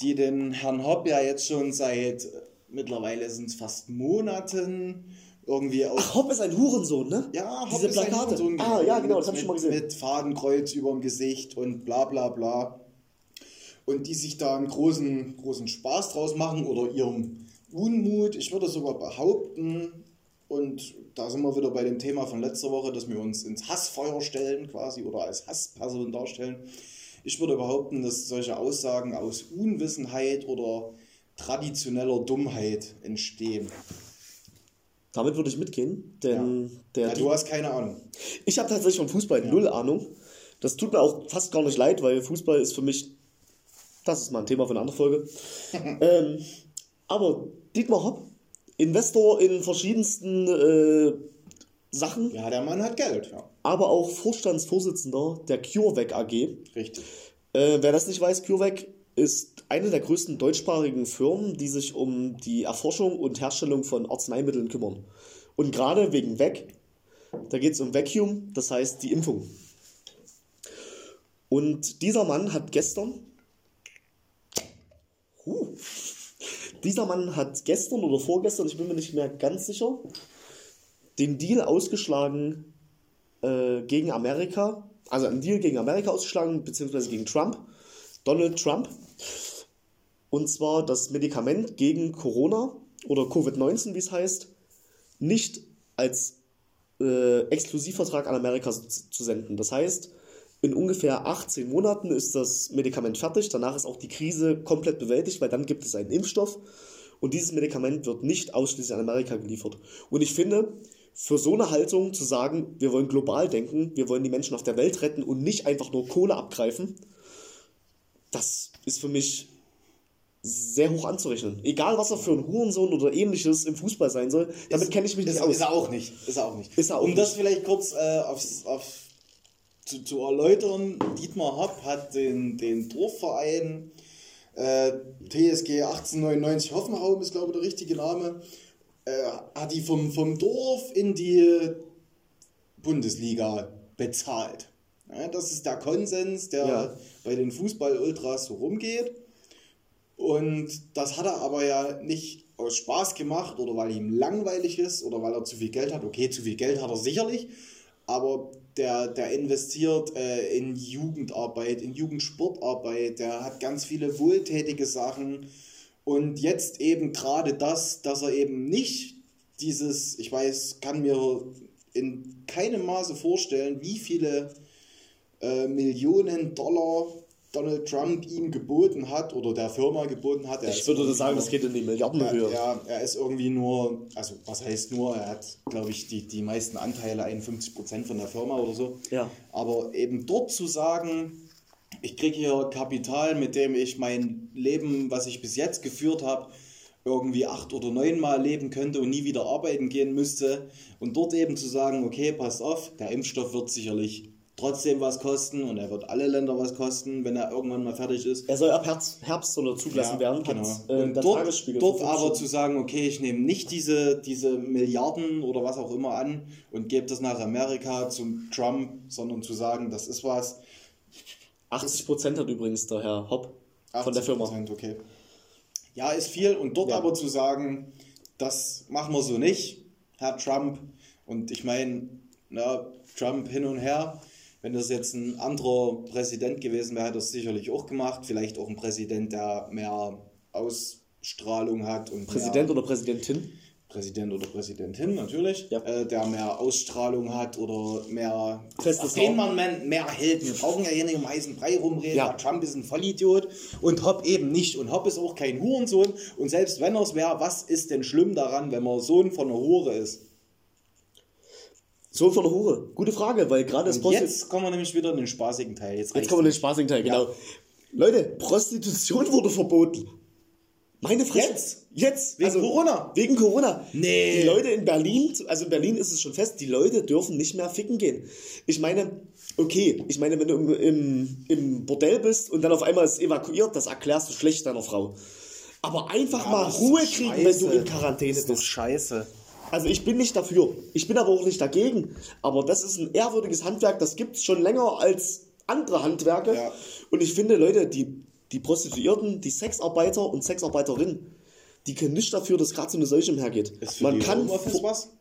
Die den Herrn Hopp ja jetzt schon seit äh, mittlerweile sind es fast Monaten irgendwie auf. Ach, Hopp ist ein Hurensohn, ne? ja, Hopp Diese ist ein Plakate. Hurensohn ah, ja, genau, mit- das habe ich schon mal gesehen. Mit Fadenkreuz über dem Gesicht und bla bla bla. Und die sich da einen großen, großen Spaß draus machen oder ihrem Unmut, ich würde sogar behaupten, und da sind wir wieder bei dem Thema von letzter Woche, dass wir uns ins Hassfeuer stellen quasi oder als Hassperson darstellen. Ich würde behaupten, dass solche Aussagen aus Unwissenheit oder traditioneller Dummheit entstehen. Damit würde ich mitgehen, denn der Ja, du hast keine Ahnung. Ich habe tatsächlich von Fußball null Ahnung. Das tut mir auch fast gar nicht leid, weil Fußball ist für mich, das ist mal ein Thema für eine andere Folge. ähm, aber Dietmar Hopp, Investor in verschiedensten äh, Sachen, Ja, der Mann hat Geld. Ja, aber auch Vorstandsvorsitzender der CureVac AG. richtig. Äh, wer das nicht weiß, CureVac ist eine der größten deutschsprachigen Firmen, die sich um die Erforschung und Herstellung von Arzneimitteln kümmern. Und gerade wegen VAC, da geht es um Vacuum, das heißt die Impfung. Und dieser Mann hat gestern, huh, dieser Mann hat gestern oder vorgestern, ich bin mir nicht mehr ganz sicher, den Deal ausgeschlagen äh, gegen Amerika, also einen Deal gegen Amerika ausgeschlagen, beziehungsweise gegen Trump, Donald Trump. Und zwar das Medikament gegen Corona oder Covid-19, wie es heißt, nicht als äh, Exklusivvertrag an Amerika zu, zu senden. Das heißt, in ungefähr 18 Monaten ist das Medikament fertig. Danach ist auch die Krise komplett bewältigt, weil dann gibt es einen Impfstoff. Und dieses Medikament wird nicht ausschließlich an Amerika geliefert. Und ich finde, für so eine Haltung zu sagen, wir wollen global denken, wir wollen die Menschen auf der Welt retten und nicht einfach nur Kohle abgreifen, das ist für mich sehr hoch anzurechnen. Egal, was er für ein Hurensohn oder ähnliches im Fußball sein soll, damit kenne ich mich ist, nicht aus. Ist er auch nicht. Ist er auch nicht. Ist er auch um das nicht. vielleicht kurz äh, aufs, auf, zu, zu erläutern, Dietmar Hopp hat den, den Dorfverein äh, TSG 1899 Hoffenheim, ist glaube ich der richtige Name, äh, hat die vom, vom Dorf in die Bundesliga bezahlt. Ja, das ist der Konsens, der Ja. bei den Fußball-Ultras so rumgeht. Und das hat er aber ja nicht aus Spaß gemacht oder weil ihm langweilig ist oder weil er zu viel Geld hat. Okay, zu viel Geld hat er sicherlich, aber der, der investiert äh, in Jugendarbeit, in Jugendsportarbeit, der hat ganz viele wohltätige Sachen. Und jetzt eben gerade das, dass er eben nicht dieses, ich weiß, kann mir in keinem Maße vorstellen, wie viele äh, Millionen Dollar Donald Trump ihm geboten hat oder der Firma geboten hat. Er Ich würde sagen, nur- das geht in die Milliardenhöhe. ja, er ist irgendwie nur, also was heißt nur, er hat, glaube ich, die, die meisten Anteile, 51% von der Firma oder so. Ja. Aber eben dort zu sagen, ich kriege hier Kapital, mit dem ich mein Leben, was ich bis jetzt geführt habe, irgendwie acht oder neunmal leben könnte und nie wieder arbeiten gehen müsste. Und dort eben zu sagen, okay, passt auf, der Impfstoff wird sicherlich trotzdem was kosten und er wird alle Länder was kosten, wenn er irgendwann mal fertig ist. Er soll ab Herbst, Herbst soll er zugelassen Ja, werden, genau. hat äh, und dort, dort aber zu sagen, okay, ich nehme nicht diese, diese Milliarden oder was auch immer an und gebe das nach Amerika zum Trump, sondern zu sagen, das ist was. 80% hat übrigens der Herr Hopp von der Firma. 80%, okay. Ja, ist viel. Und dort Ja. aber zu sagen, das machen wir so nicht, Herr Trump. Und ich meine, Trump hin und her. Wenn das jetzt ein anderer Präsident gewesen wäre, hätte er es sicherlich auch gemacht. Vielleicht auch ein Präsident, der mehr Ausstrahlung hat und Präsident oder Präsidentin? Präsident oder Präsidentin natürlich, Ja. äh, der mehr Ausstrahlung hat oder mehr, Festes auf den man mehr, hält. Wir brauchen ja hier nicht um heißen Brei rumreden. Ja. Trump ist ein Vollidiot und Hopp eben nicht. Und Hopp ist auch kein Hurensohn. Und selbst wenn er es wäre, was ist denn schlimm daran, wenn man Sohn von einer Hure ist? Sohn von der Hure. Gute Frage, weil gerade das Prosti- jetzt kommen wir nämlich wieder in den spaßigen Teil. Jetzt, Jetzt kommen wir in den spaßigen Teil, genau. Leute, Prostitution wurde verboten. Meine Fresse. Jetzt? Jetzt? Wegen Corona? Wegen Corona. Nee. Die Leute in Berlin, also in Berlin ist es schon fest, die Leute dürfen nicht mehr ficken gehen. Ich meine, okay, ich meine, wenn du im, im, im Bordell bist und dann auf einmal ist evakuiert, das erklärst du schlecht deiner Frau. Aber einfach Ja, mal Ruhe kriegen, scheiße. wenn du in Quarantäne Das ist doch bist. scheiße. Also ich bin nicht dafür. Ich bin aber auch nicht dagegen. Aber das ist ein ehrwürdiges Handwerk, das gibt es schon länger als andere Handwerke. Ja. Und ich finde, Leute, die, die Prostituierten, die Sexarbeiter und Sexarbeiterinnen, die können nicht dafür, dass gerade so eine Seuche umhergeht. Ist für Man kann. Homeoffice was?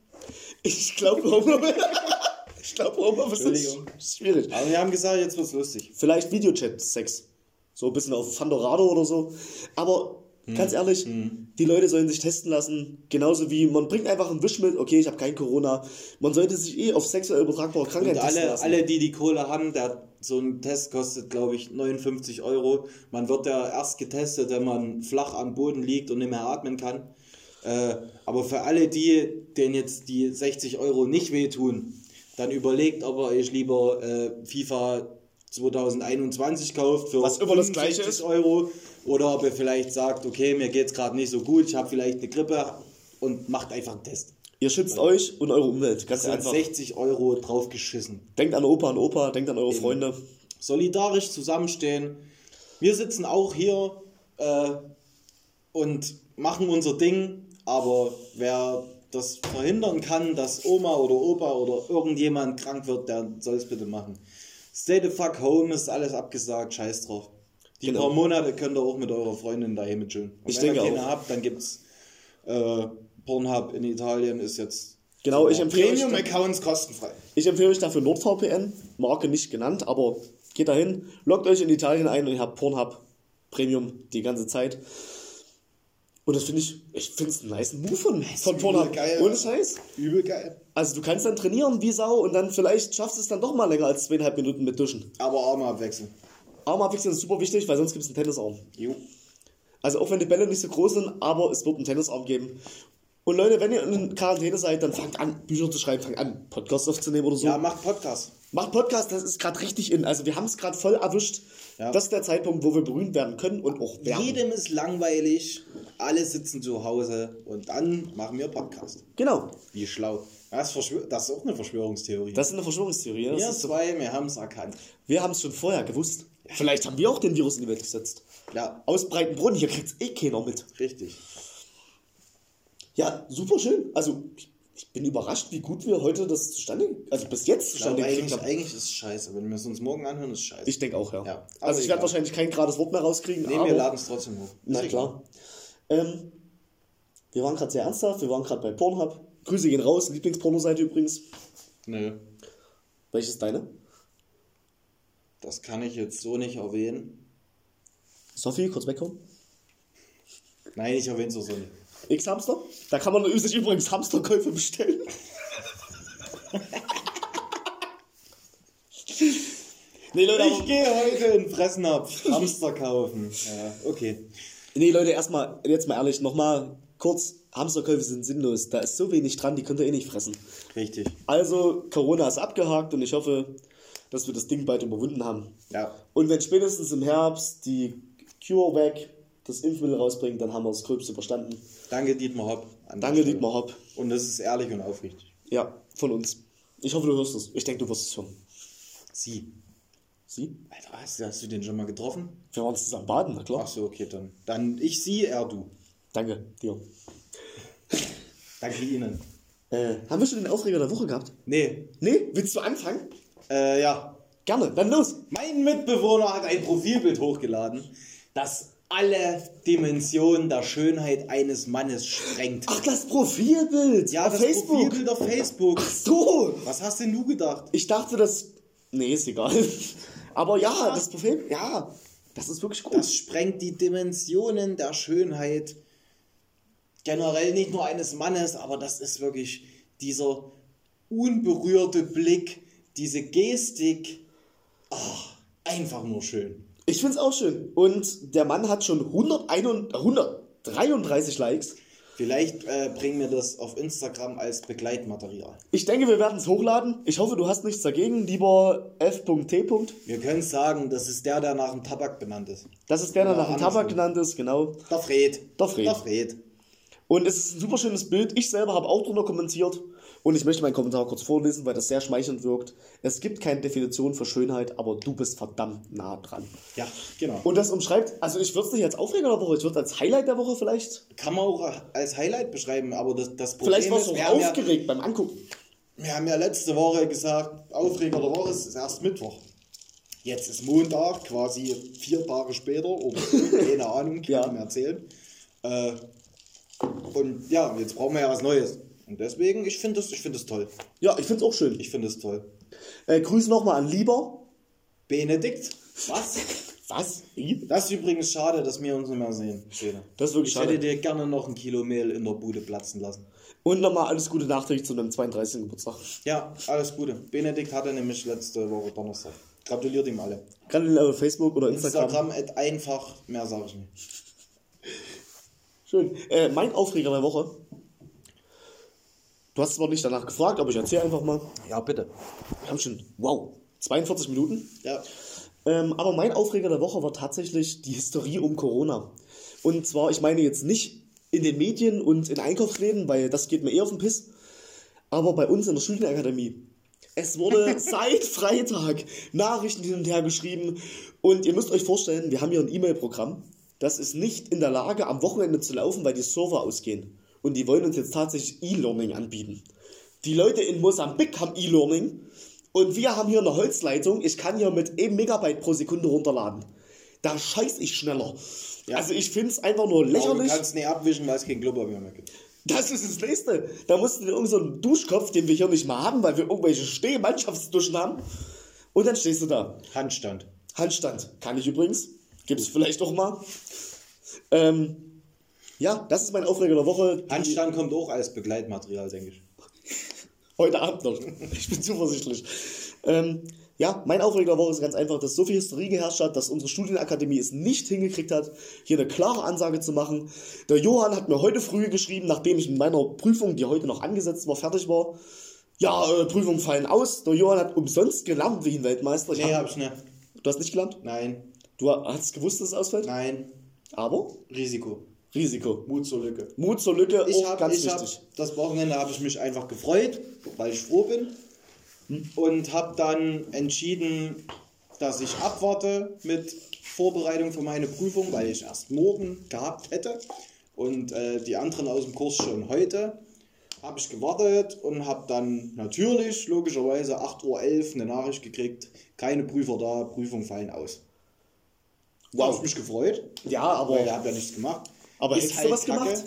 Ich glaube, Homeoffice. ich glaube, Homeoffice ist schwierig. Aber wir haben gesagt, jetzt wird's lustig. Vielleicht Videochat-Sex. So ein bisschen auf Fandorado oder so. Aber Hm. ganz ehrlich, die Leute sollen sich testen lassen. Genauso wie man bringt einfach einen Wisch mit, okay, ich habe kein Corona. Man sollte sich eh auf sexuell übertragbare Krankheiten Und testen alle, lassen. alle, die die Kohle haben, der, so ein Test kostet, glaube ich, 59 Euro. Man wird ja erst getestet, wenn man flach am Boden liegt und nicht mehr atmen kann. Äh, aber für alle die, denen jetzt die 60 Euro nicht wehtun, dann überlegt, ob ihr euch lieber äh, FIFA 2021 kauft für Was immer das Gleiche 65 ist. Euro oder ob ihr vielleicht sagt, okay, mir geht's gerade nicht so gut, ich habe vielleicht eine Grippe und macht einfach einen Test. Ihr schützt euch und eure Umwelt. Ganz An einfach. 60 Euro draufgeschissen. Denkt an Opa und Opa, denkt an eure Freunde. solidarisch zusammenstehen. Wir sitzen auch hier äh, und machen unser Ding, aber wer das verhindern kann, dass Oma oder Opa oder irgendjemand krank wird, der soll es bitte machen. Stay the fuck home, ist alles abgesagt, scheiß drauf. Die Genau. paar Monate könnt ihr auch mit eurer Freundin daheim chillen. Und Ich wenn denke ihr keine auch. habt, dann gibt's äh, Pornhub in Italien ist jetzt Genau, ich empfehle euch- Premium-Accounts kostenfrei. Ich empfehle euch dafür NordVPN, Marke nicht genannt, aber geht dahin, loggt euch in Italien ein und ihr habt Pornhub Premium die ganze Zeit. Und das finde ich, ich finde es einen nice Move von, von Pornhub. geil, Ohne. Scheiß. Übel geil. Also du kannst dann trainieren wie Sau und dann vielleicht schaffst du es dann doch mal länger als zweieinhalb Minuten mit Duschen. Aber Arme abwechseln. Arm abwechseln ist super wichtig, weil sonst gibt es einen Tennisarm. Jo. Also auch wenn die Bälle nicht so groß sind, aber es wird einen Tennisarm geben. Und Leute, wenn ihr in Quarantäne seid, dann fangt an, Bücher zu schreiben, fangt an, Podcasts aufzunehmen oder so. Ja, macht Podcast. Macht Podcast, das ist gerade richtig in. Also wir haben es gerade voll erwischt. Ja. Das ist der Zeitpunkt, wo wir berühmt werden können und auch werden. Jedem ist langweilig, alle sitzen zu Hause und dann machen wir Podcast. Genau. Wie schlau. Das ist, Verschwör das ist auch eine Verschwörungstheorie. Das ist eine Verschwörungstheorie. Das wir so, zwei, wir haben es erkannt. wir haben es schon vorher gewusst. Vielleicht haben wir auch den Virus in die Welt gesetzt. Ja, Aus Breitenbrunn, hier kriegt eh keiner mit. richtig. Ja, super schön. Also ich, ich bin überrascht, wie gut wir heute das zustande, also bis jetzt Ich glaube, zustande gekriegt eigentlich, haben. eigentlich ist es scheiße. Wenn wir es uns morgen anhören, ist es scheiße. Ich denke auch, ja. Ja, also ich werde wahrscheinlich kein gerades Wort mehr rauskriegen. nee, wir laden es trotzdem hoch. Na klar. Ähm, Wir waren gerade sehr ernsthaft, wir waren gerade bei Pornhub. Grüße gehen raus, Lieblingspornoseite übrigens. Nö. Welches ist deine? Das kann ich jetzt so nicht erwähnen. Sophie, kurz wegkommen. Nein, ich erwähne es so nicht. X-Hamster? Da kann man sich übrigens Hamsterkäufe bestellen. nee, Leute, Ich gehe heute in Fressnapf Hamster kaufen. Ja, okay. nee, Leute, erstmal, jetzt mal ehrlich, nochmal kurz, Hamsterkäufe sind sinnlos. Da ist so wenig dran, die könnt ihr eh nicht fressen. Richtig. Also, Corona ist abgehakt und ich hoffe, dass wir das Ding bald überwunden haben. Ja. Und wenn spätestens im Herbst die CureVac das Impfmittel rausbringt, dann haben wir das Gröbste verstanden. Danke, Dietmar Hopp. Danke. Dietmar Hopp. Und das ist ehrlich und aufrichtig. Ja, von uns. Ich hoffe, du hörst es. Ich denke, du wirst es hören. Sie. Sie? Alter, hast, hast du den schon mal getroffen? Wir waren zusammen baden, na klar. Ach so, okay, dann. Dann ich sie, er du. Danke dir. Danke Ihnen. Äh, haben wir schon den Aufreger der Woche gehabt? Nee. Nee? Willst du anfangen? Äh, ja. Gerne, dann los. Mein Mitbewohner hat ein Profilbild hochgeladen, das alle Dimensionen der Schönheit eines Mannes sprengt. Ach, das Profilbild ja, auf das Facebook. Profilbild auf Facebook. So. Was hast denn du gedacht? Ich dachte, das... Nee, ist egal. Aber ja, das Profil... Ja, das ist wirklich gut. Das sprengt die Dimensionen der Schönheit. Generell nicht nur eines Mannes, aber das ist wirklich dieser unberührte Blick, diese Gestik. Ach, einfach nur schön. Ich find's auch schön. Und der Mann hat schon 131 133 Likes. Vielleicht äh, bringen wir das auf Instagram als Begleitmaterial. Ich denke, wir werden es hochladen. Ich hoffe, du hast nichts dagegen, lieber F.T. Wir können sagen, das ist der, der nach dem Tabak benannt ist. Das ist der, der nach dem. Tabak genannt ist, genau. Der Fred. Der Fred. Der Fred. Und es ist ein super schönes Bild. Ich selber habe auch drunter kommentiert. Und ich möchte meinen Kommentar kurz vorlesen, weil das sehr schmeichelnd wirkt. Es gibt keine Definition für Schönheit, aber du bist verdammt nah dran. Ja, genau. Und das umschreibt, also ich würde es nicht als Aufreger der Woche, ich würde es als Highlight der Woche vielleicht. Kann man auch als Highlight beschreiben, aber das, das Problem Vielleicht warst ist, du auch haben, ja, aufgeregt beim Angucken. wir haben ja letzte Woche gesagt, Aufreger der Woche ist erst Mittwoch. Jetzt ist Montag, quasi vier Tage später, oder keine Ahnung, kann Ja. ich mir erzählen. Äh, und ja, jetzt brauchen wir ja was Neues. Und deswegen, ich finde das, ich finde das toll. Ja, ich finde es auch schön. Ich finde es toll. Äh, Grüße nochmal an Lieber. Benedikt, was? Was? Das ist übrigens schade, dass wir uns nicht mehr sehen. Schöne. Das ist wirklich ich schade. hätte dir gerne noch ein Kilo Mehl in der Bude platzen lassen. Und nochmal alles Gute nachträglich zu deinem 32. Geburtstag. Ja, alles Gute. Benedikt hatte nämlich letzte Woche Donnerstag. Gratuliert ihm alle. Gerade auf Facebook oder Instagram. Instagram einfach, mehr sage ich nicht. Schön. Äh, mein Aufreger der Woche. Du hast zwar nicht danach gefragt, aber ich erzähle einfach mal. Ja, bitte. Wir haben schon, wow, 42 Minuten. Ja. Ähm, aber mein Aufreger der Woche war tatsächlich die Hysterie um Corona. Und zwar, ich meine jetzt nicht in den Medien und in Einkaufsläden, weil das geht mir eher auf den Piss, aber bei uns in der Studienakademie. Es wurde seit Freitag Nachrichten hin und her geschrieben und ihr müsst euch vorstellen, wir haben hier ein E-Mail-Programm, das ist nicht in der Lage, am Wochenende zu laufen, weil die Server ausgehen. Und die wollen uns jetzt tatsächlich E-Learning anbieten. Die Leute in Mosambik haben E-Learning und wir haben hier eine Holzleitung. Ich kann hier mit 1 Megabyte pro Sekunde runterladen. Da scheiß ich schneller. Also ich finde es einfach nur Aber du lächerlich. kannst nicht abwischen, weil es kein Klopapier mehr gibt. Das ist das Nächste. Da mussten wir irgendeinen so einen Duschkopf, den wir hier nicht mal haben, weil wir irgendwelche Steh-Mannschaftsduschen haben. Und dann stehst du da. Handstand. Handstand. Kann ich übrigens. Gibt es vielleicht auch mal. Ähm, ja, das ist mein Aufreger der Woche. Handstand kommt auch als Begleitmaterial, denke ich. Heute Abend noch. Ich bin zuversichtlich. Ähm, ja, mein Aufreger der Woche ist ganz einfach, dass so viel Hysterie geherrscht hat, dass unsere Studienakademie es nicht hingekriegt hat, hier eine klare Ansage zu machen. Der Johann hat mir heute früh geschrieben, nachdem ich in meiner Prüfung, die heute noch angesetzt war, fertig war. Ja, äh, Prüfungen fallen aus. Der Johann hat umsonst gelernt wie ein Weltmeister. Ich Nee, hab, hab ich nicht. du hast nicht gelernt? Nein, Du hast gewusst, dass es ausfällt? nein. Aber Risiko. Risiko. Mut zur Lücke. Mut zur Lücke, Ich hab, ganz ich hab, wichtig. das Wochenende habe ich mich einfach gefreut, weil ich froh bin. Und habe dann entschieden, dass ich abwarte mit Vorbereitung für meine Prüfung, weil ich erst morgen gehabt hätte. Und äh, die anderen aus dem Kurs schon heute. Habe ich gewartet und habe dann natürlich, logischerweise, 8.11 Uhr eine Nachricht gekriegt. Keine Prüfer da, Prüfung fallen aus. Wow. habe ich mich gefreut, Ja, aber weil ich habe ja nichts gemacht. Aber Ist hättest du was Kacke. gemacht?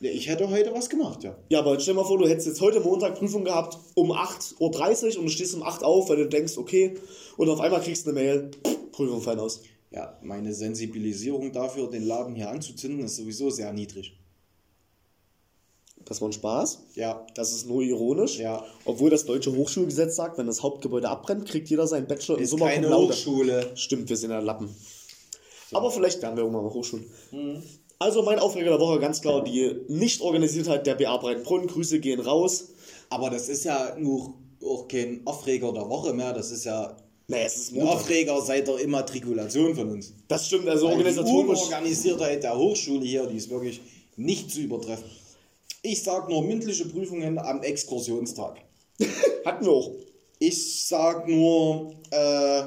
Ja, ich hätte heute was gemacht, ja. Ja, aber stell dir mal vor, du hättest jetzt heute Montag Prüfung gehabt um 8.30 Uhr und du stehst um 8 auf, weil du denkst, okay, und auf einmal kriegst du eine Mail, Prüfung fallen aus. Ja, meine Sensibilisierung dafür, den Laden hier anzuzünden, ist sowieso sehr niedrig. Das war ein Spaß. Ja. Das ist nur ironisch. Ja. Obwohl das deutsche Hochschulgesetz sagt, wenn das Hauptgebäude abbrennt, kriegt jeder seinen Bachelor Ist in Summa keine. Hochschule. Stimmt, wir sind ja Lappen. Aber vielleicht werden wir irgendwann mal Hochschulen. Mhm. Also mein Aufreger der Woche ganz klar die Nicht-Organisiertheit der BA Breitenbrunn. Grüße gehen raus. Aber das ist ja nur auch kein Aufreger der Woche mehr, das ist ja Naja, es ist ein. Aufreger seit der Immatrikulation von uns. Das stimmt, also Weil Die organisatorisch. Unorganisiertheit der Hochschule hier, die ist wirklich nicht zu übertreffen. Ich sag nur mündliche Prüfungen am Exkursionstag. Hatten wir auch. Ich sag nur, äh,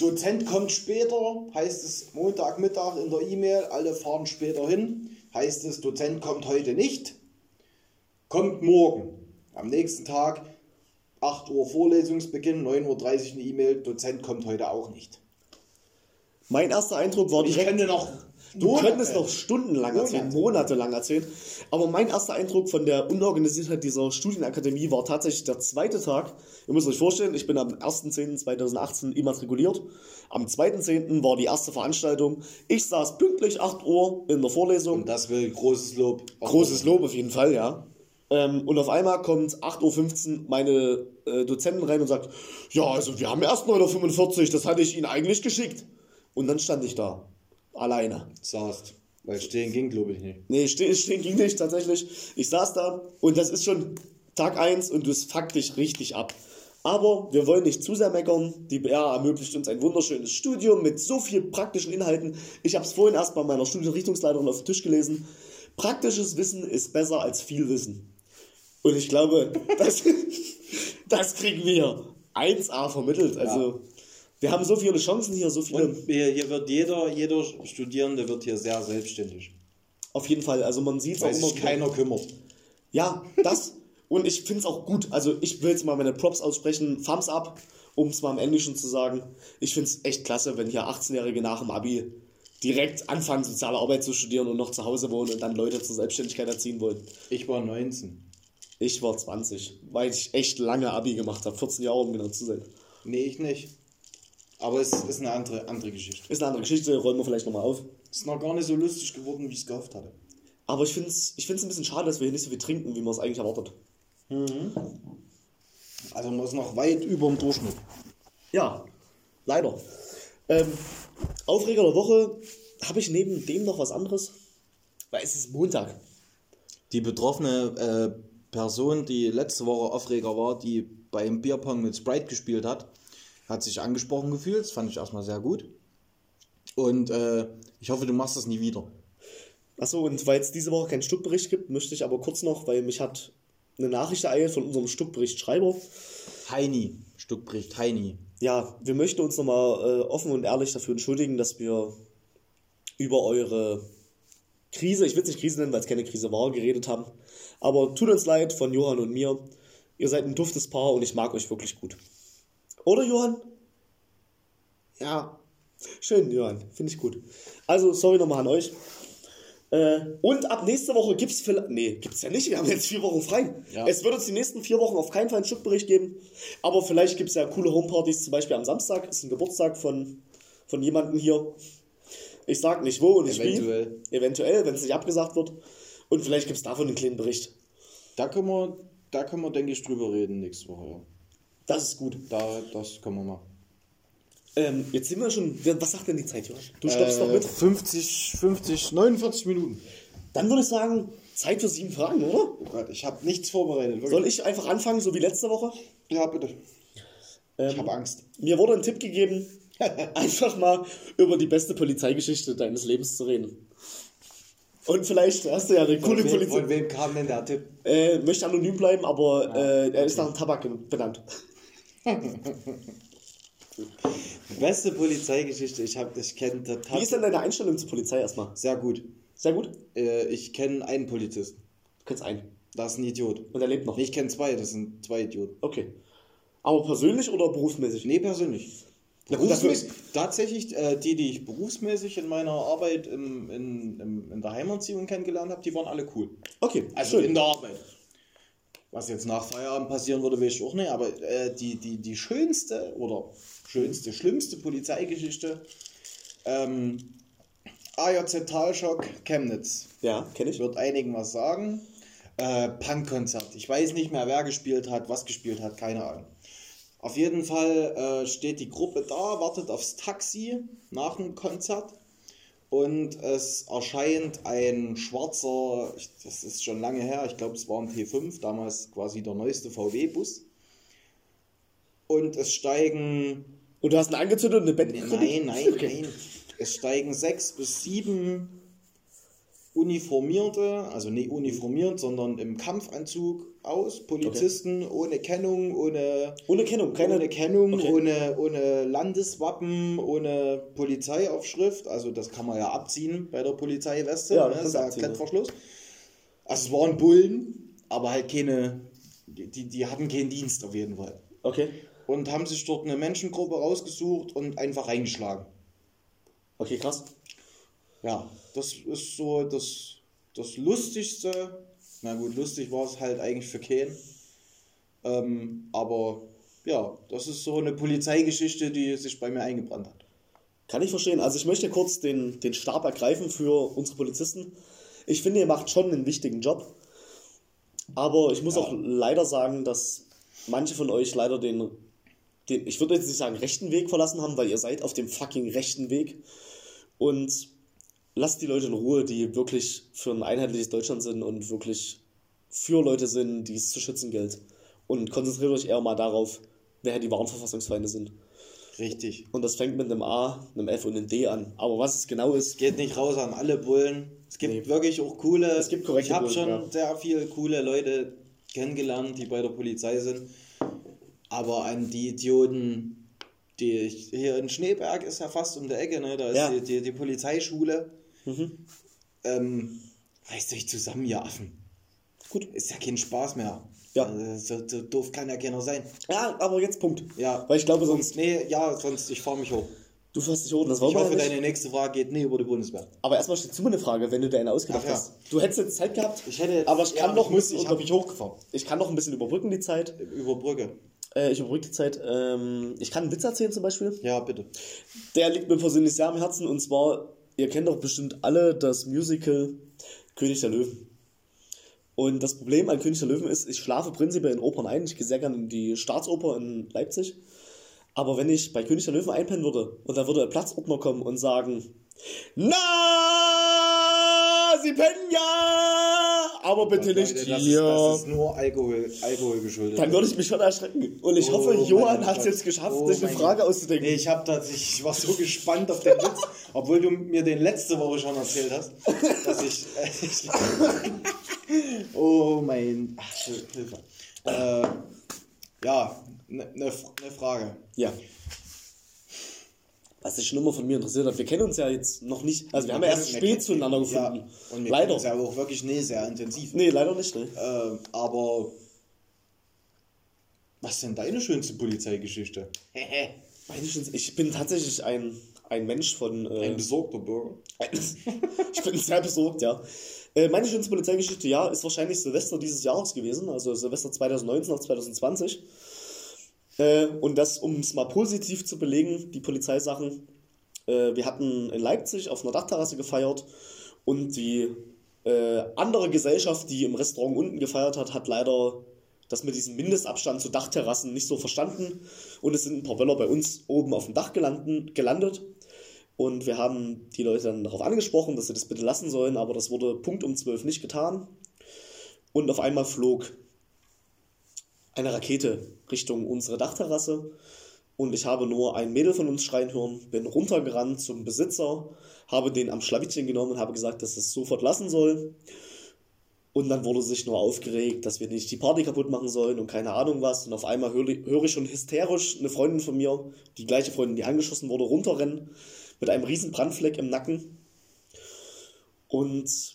Dozent kommt später, heißt es Montagmittag in der E-Mail, alle fahren später hin, heißt es Dozent kommt heute nicht, kommt morgen. Am nächsten Tag, 8 Uhr Vorlesungsbeginn, 9.30 Uhr eine E-Mail, Dozent kommt heute auch nicht. Mein erster Eindruck war Ich direkt. könnte noch. Du Monate- könntest noch stundenlang erzählen, Monate. monatelang erzählen. Aber mein erster Eindruck von der Unorganisiertheit dieser Studienakademie war tatsächlich der zweite Tag. Ihr müsst euch vorstellen, ich bin am 1.10.2018 immatrikuliert. Am 2.10. war die erste Veranstaltung. Ich saß pünktlich 8 Uhr in der Vorlesung. Und das will großes Lob. Großes Lob auf jeden Fall, ja. Ähm, und auf einmal kommt 8.15 Uhr meine äh, Dozentin rein und sagt, ja, also wir haben erst 9.45 Uhr, das hatte ich Ihnen eigentlich geschickt. Und dann stand ich da, alleine. Saßt. Weil stehen ging, glaube ich nicht. Nee, stehen, stehen ging nicht tatsächlich. Ich saß da und das ist schon Tag 1 und das fuckt dich richtig ab. Aber wir wollen nicht zu sehr meckern. Die BR ermöglicht uns ein wunderschönes Studium mit so viel praktischen Inhalten. Ich habe es vorhin erst bei meiner Studienrichtungsleiterin auf dem Tisch gelesen. Praktisches Wissen ist besser als viel Wissen. Und ich glaube, das, das kriegen wir 1A vermittelt. Also, wir haben so viele Chancen hier, so viele. Und hier, wird jeder, jeder Studierende wird hier sehr selbstständig. Auf jeden Fall. Also, man sieht es auch immer sich wieder. keiner kümmert. Ja, das. Und ich finde es auch gut. Also ich will jetzt mal meine Props aussprechen. Thumbs up, um es mal im Englischen zu sagen. Ich finde es echt klasse, wenn hier 18-Jährige nach dem Abi direkt anfangen, soziale Arbeit zu studieren und noch zu Hause wohnen und dann Leute zur Selbstständigkeit erziehen wollen. Ich war 19. Ich war 20, weil ich echt lange Abi gemacht habe. 14 Jahre, um genau zu sein. Nee, ich nicht. Aber es ist eine andere, andere Geschichte. Ist eine andere Geschichte, räumen wir vielleicht nochmal auf. Es ist noch gar nicht so lustig geworden, wie ich es gehofft hatte. Aber ich finde es ich find's ein bisschen schade, dass wir hier nicht so viel trinken, wie man es eigentlich erwartet. Also man ist noch weit über dem Durchschnitt. Ja, leider. Ähm, Aufreger der Woche, habe ich neben dem noch was anderes? Weil es ist Montag. Die betroffene äh, Person, die letzte Woche Aufreger war, die beim Bierpong mit Sprite gespielt hat, hat sich angesprochen gefühlt. Das fand ich erstmal sehr gut. Und äh, ich hoffe, du machst das nie wieder. Achso, und weil es diese Woche keinen Stuckbericht gibt, möchte ich aber kurz noch, weil mich hat eine Nachricht ereilt von unserem Stuckberichtschreiber. Heini, Stückbricht, Heini. Ja, wir möchten uns nochmal äh, offen und ehrlich dafür entschuldigen, dass wir über eure Krise, ich will es nicht Krise nennen, weil es keine Krise war, geredet haben. Aber tut uns leid von Johann und mir. Ihr seid ein duftes Paar und ich mag euch wirklich gut. Oder Johann? Ja. Schön, Johann. Finde ich gut. Also, sorry nochmal an euch. Äh, und ab nächste Woche gibt es vielleicht. Nee, gibt es ja nicht. Wir haben jetzt vier Wochen frei. Ja. Es wird uns die nächsten vier Wochen auf keinen Fall einen Stückbericht geben. Aber vielleicht gibt es ja coole Homepartys, zum Beispiel am Samstag. Ist ein Geburtstag von, von jemandem hier. Ich sag nicht wo und nicht Eventuell. wie. Eventuell, wenn es nicht abgesagt wird. Und vielleicht gibt es davon einen kleinen Bericht. Da können wir, da können wir, denke ich, drüber reden nächste Woche. Ja. Das ist gut. Da, das können wir machen. Ähm, jetzt sind wir schon. Was sagt denn die Zeit, Johann? Du stoppst noch Äh, mit. 50, 50, 49 Minuten. Dann würde ich sagen, Zeit für sieben Fragen, oder? Oh Gott, ich habe nichts vorbereitet. wirklich. Soll ich einfach anfangen, so wie letzte Woche? Ja, bitte. Ähm, Ich habe Angst. Mir wurde ein Tipp gegeben, einfach mal über die beste Polizeigeschichte deines Lebens zu reden. Und vielleicht hast du ja eine coole Von wem, Polizei. von wem kam denn der Tipp? Äh, möchte anonym bleiben, aber äh, er ist nach dem Tabak benannt. Beste Polizeigeschichte. Ich habe, ich kenne Wie ist denn deine Einstellung zur Polizei erstmal? sehr gut. Sehr gut? Äh, ich kenne einen Polizisten. Du kennst einen. Das ist ein Idiot. Und er lebt noch. Ich kenne zwei. Das sind zwei Idioten. Okay. Aber persönlich oder berufsmäßig? Nee, persönlich. Na gut, Berufsmäßig, tatsächlich, äh, die, die ich berufsmäßig in meiner Arbeit im, in, im, in der Heimerziehung kennengelernt habe, die waren alle cool. Okay, Also schön. in der Arbeit. Was jetzt nach Feierabend passieren würde, weiß ich auch nicht, aber äh, die, die, die schönste oder schönste, schlimmste Polizeigeschichte, ähm, AJZ Talschock Chemnitz. ja, kenne ich. Wird einigen was sagen. Äh, Punkkonzert. Ich weiß nicht mehr, wer gespielt hat, was gespielt hat, keine Ahnung. Auf jeden Fall äh, steht die Gruppe da, wartet aufs Taxi nach dem Konzert und es erscheint ein schwarzer, das ist schon lange her, ich glaube es war ein T5, damals quasi der neueste VW-Bus. Und es steigen Und du hast einen angezündet und eine Band Nein, nein, Okay. nein. Es steigen sechs bis sieben Uniformierte, also nicht uniformiert, sondern im Kampfanzug aus. Polizisten ohne Kennung, ohne, Ohne Kennung, keine. ohne Kennung, Okay. ohne, ohne Landeswappen, ohne Polizeiaufschrift. Also das kann man ja abziehen bei der Polizeiweste. Ja, ne? das kannst ist ja. Klettverschluss. Also es waren Bullen, aber halt keine, die, die hatten keinen Dienst auf jeden Fall Okay. und haben sich dort eine Menschengruppe rausgesucht und einfach reingeschlagen. Okay, krass. Ja, das ist so das, das Lustigste. Na gut, lustig war es halt eigentlich für keinen. Ähm, aber ja, das ist so eine Polizeigeschichte, die sich bei mir eingebrannt hat. Kann ich verstehen. Also ich möchte kurz den, den Stab ergreifen für unsere Polizisten. Ich finde, ihr macht schon einen wichtigen Job. Aber ich muss Ja. auch leider sagen, dass manche von euch leider den, den, ich würde jetzt nicht sagen rechten Weg verlassen haben, weil ihr seid auf dem fucking rechten Weg. Und lasst die Leute in Ruhe, die wirklich für ein einheitliches Deutschland sind und wirklich für Leute sind, die es zu schützen gilt. Und konzentriert euch eher mal darauf, wer die wahren Verfassungsfeinde sind. Richtig. Und das fängt mit einem A, einem F und einem D an. Aber was es genau ist, Geht nicht raus an alle Bullen. Es gibt Nee. wirklich auch coole. Es gibt korrekte Ich habe schon ja. sehr viele coole Leute kennengelernt, die bei der Polizei sind. Aber an die Idioten, die ich, hier in Schneeberg ist ja fast um der Ecke, ne? Da ist Ja. die, die, die Polizeischule. Ähm, reißt euch zusammen, ihr Affen. Gut. Ist ja kein Spaß mehr. Ja. Also, so, so doof kann ja keiner sein. Ja, aber jetzt Punkt. Ja. Weil ich glaube, sonst. Nee, ja, sonst, ich fahre mich hoch. Du fährst dich hoch, das war Ich hoffe, nicht. deine nächste Frage geht nie über die Bundeswehr. Aber erstmal steht zu mir eine Frage, wenn du dir eine ausgedacht Ach ja. hast. Du hättest jetzt Zeit gehabt, Ich hätte jetzt, aber ich kann ja, noch ich, ein bisschen ich habe mich hochgefahren. ich kann noch ein bisschen überbrücken die Zeit. Über Brücke. Äh, ich überbrücke die Zeit. Ähm, ich kann einen Witz erzählen zum Beispiel. Ja, bitte. Der liegt mir persönlich sehr am Herzen und zwar, ihr kennt doch bestimmt alle das Musical König der Löwen. Und das Problem an König der Löwen ist, ich schlafe prinzipiell in Opern ein. Ich gehe sehr gerne in die Staatsoper in Leipzig. Aber wenn ich bei König der Löwen einpennen würde und da würde ein Platzordner kommen und sagen, na, Sie pennen ja, aber bitte nicht das, hier. Ist, das ist nur Alkohol, Alkohol geschuldet. Dann würde ich mich schon erschrecken. Und ich Oh hoffe, Johann hat es jetzt geschafft, Oh sich eine Frage auszudenken. Nee, ich habe tatsächlich, ich war so gespannt auf den Witz, obwohl du mir den letzte Woche schon erzählt hast, dass ich. oh mein. Ach, Hilfe. Äh, ja, eine ne, ne Frage. Ja. Was sich schon immer von mir interessiert hat. Wir kennen uns ja jetzt noch nicht. Also wir haben ja erst Wir spät zueinander gefunden. Ja, und wir leider. uns ja auch wirklich nie sehr intensiv. Nee, leider nicht. Ne? Äh, aber. Was ist denn deine schönste Polizeigeschichte? Meine ich, ich bin tatsächlich ein, ein Mensch von. Äh, Ein besorgter Bürger. ich bin sehr besorgt, ja. Äh, meine schönste Polizeigeschichte, ja, ist wahrscheinlich Silvester dieses Jahres gewesen, also Silvester 2019 auf 2020. Äh, und das, um es mal positiv zu belegen, die Polizeisachen. Äh, wir hatten in Leipzig auf einer Dachterrasse gefeiert und die äh, andere Gesellschaft, die im Restaurant unten gefeiert hat, hat leider das mit diesem Mindestabstand zu Dachterrassen nicht so verstanden. Und es sind ein paar Böller bei uns oben auf dem Dach gelanden, gelandet. Und wir haben die Leute dann darauf angesprochen, dass sie das bitte lassen sollen, aber das wurde Punkt um 12 nicht getan. Und auf einmal flog eine Rakete Richtung unsere Dachterrasse. Und ich habe nur ein Mädel von uns schreien hören, bin runtergerannt zum Besitzer, habe den am Schlawittchen genommen und habe gesagt, dass es sofort lassen soll. Und dann wurde sich nur aufgeregt, dass wir nicht die Party kaputt machen sollen und keine Ahnung was. Und auf einmal höre ich schon hysterisch eine Freundin von mir, die gleiche Freundin, die angeschossen wurde, runterrennen mit einem riesen Brandfleck im Nacken. Und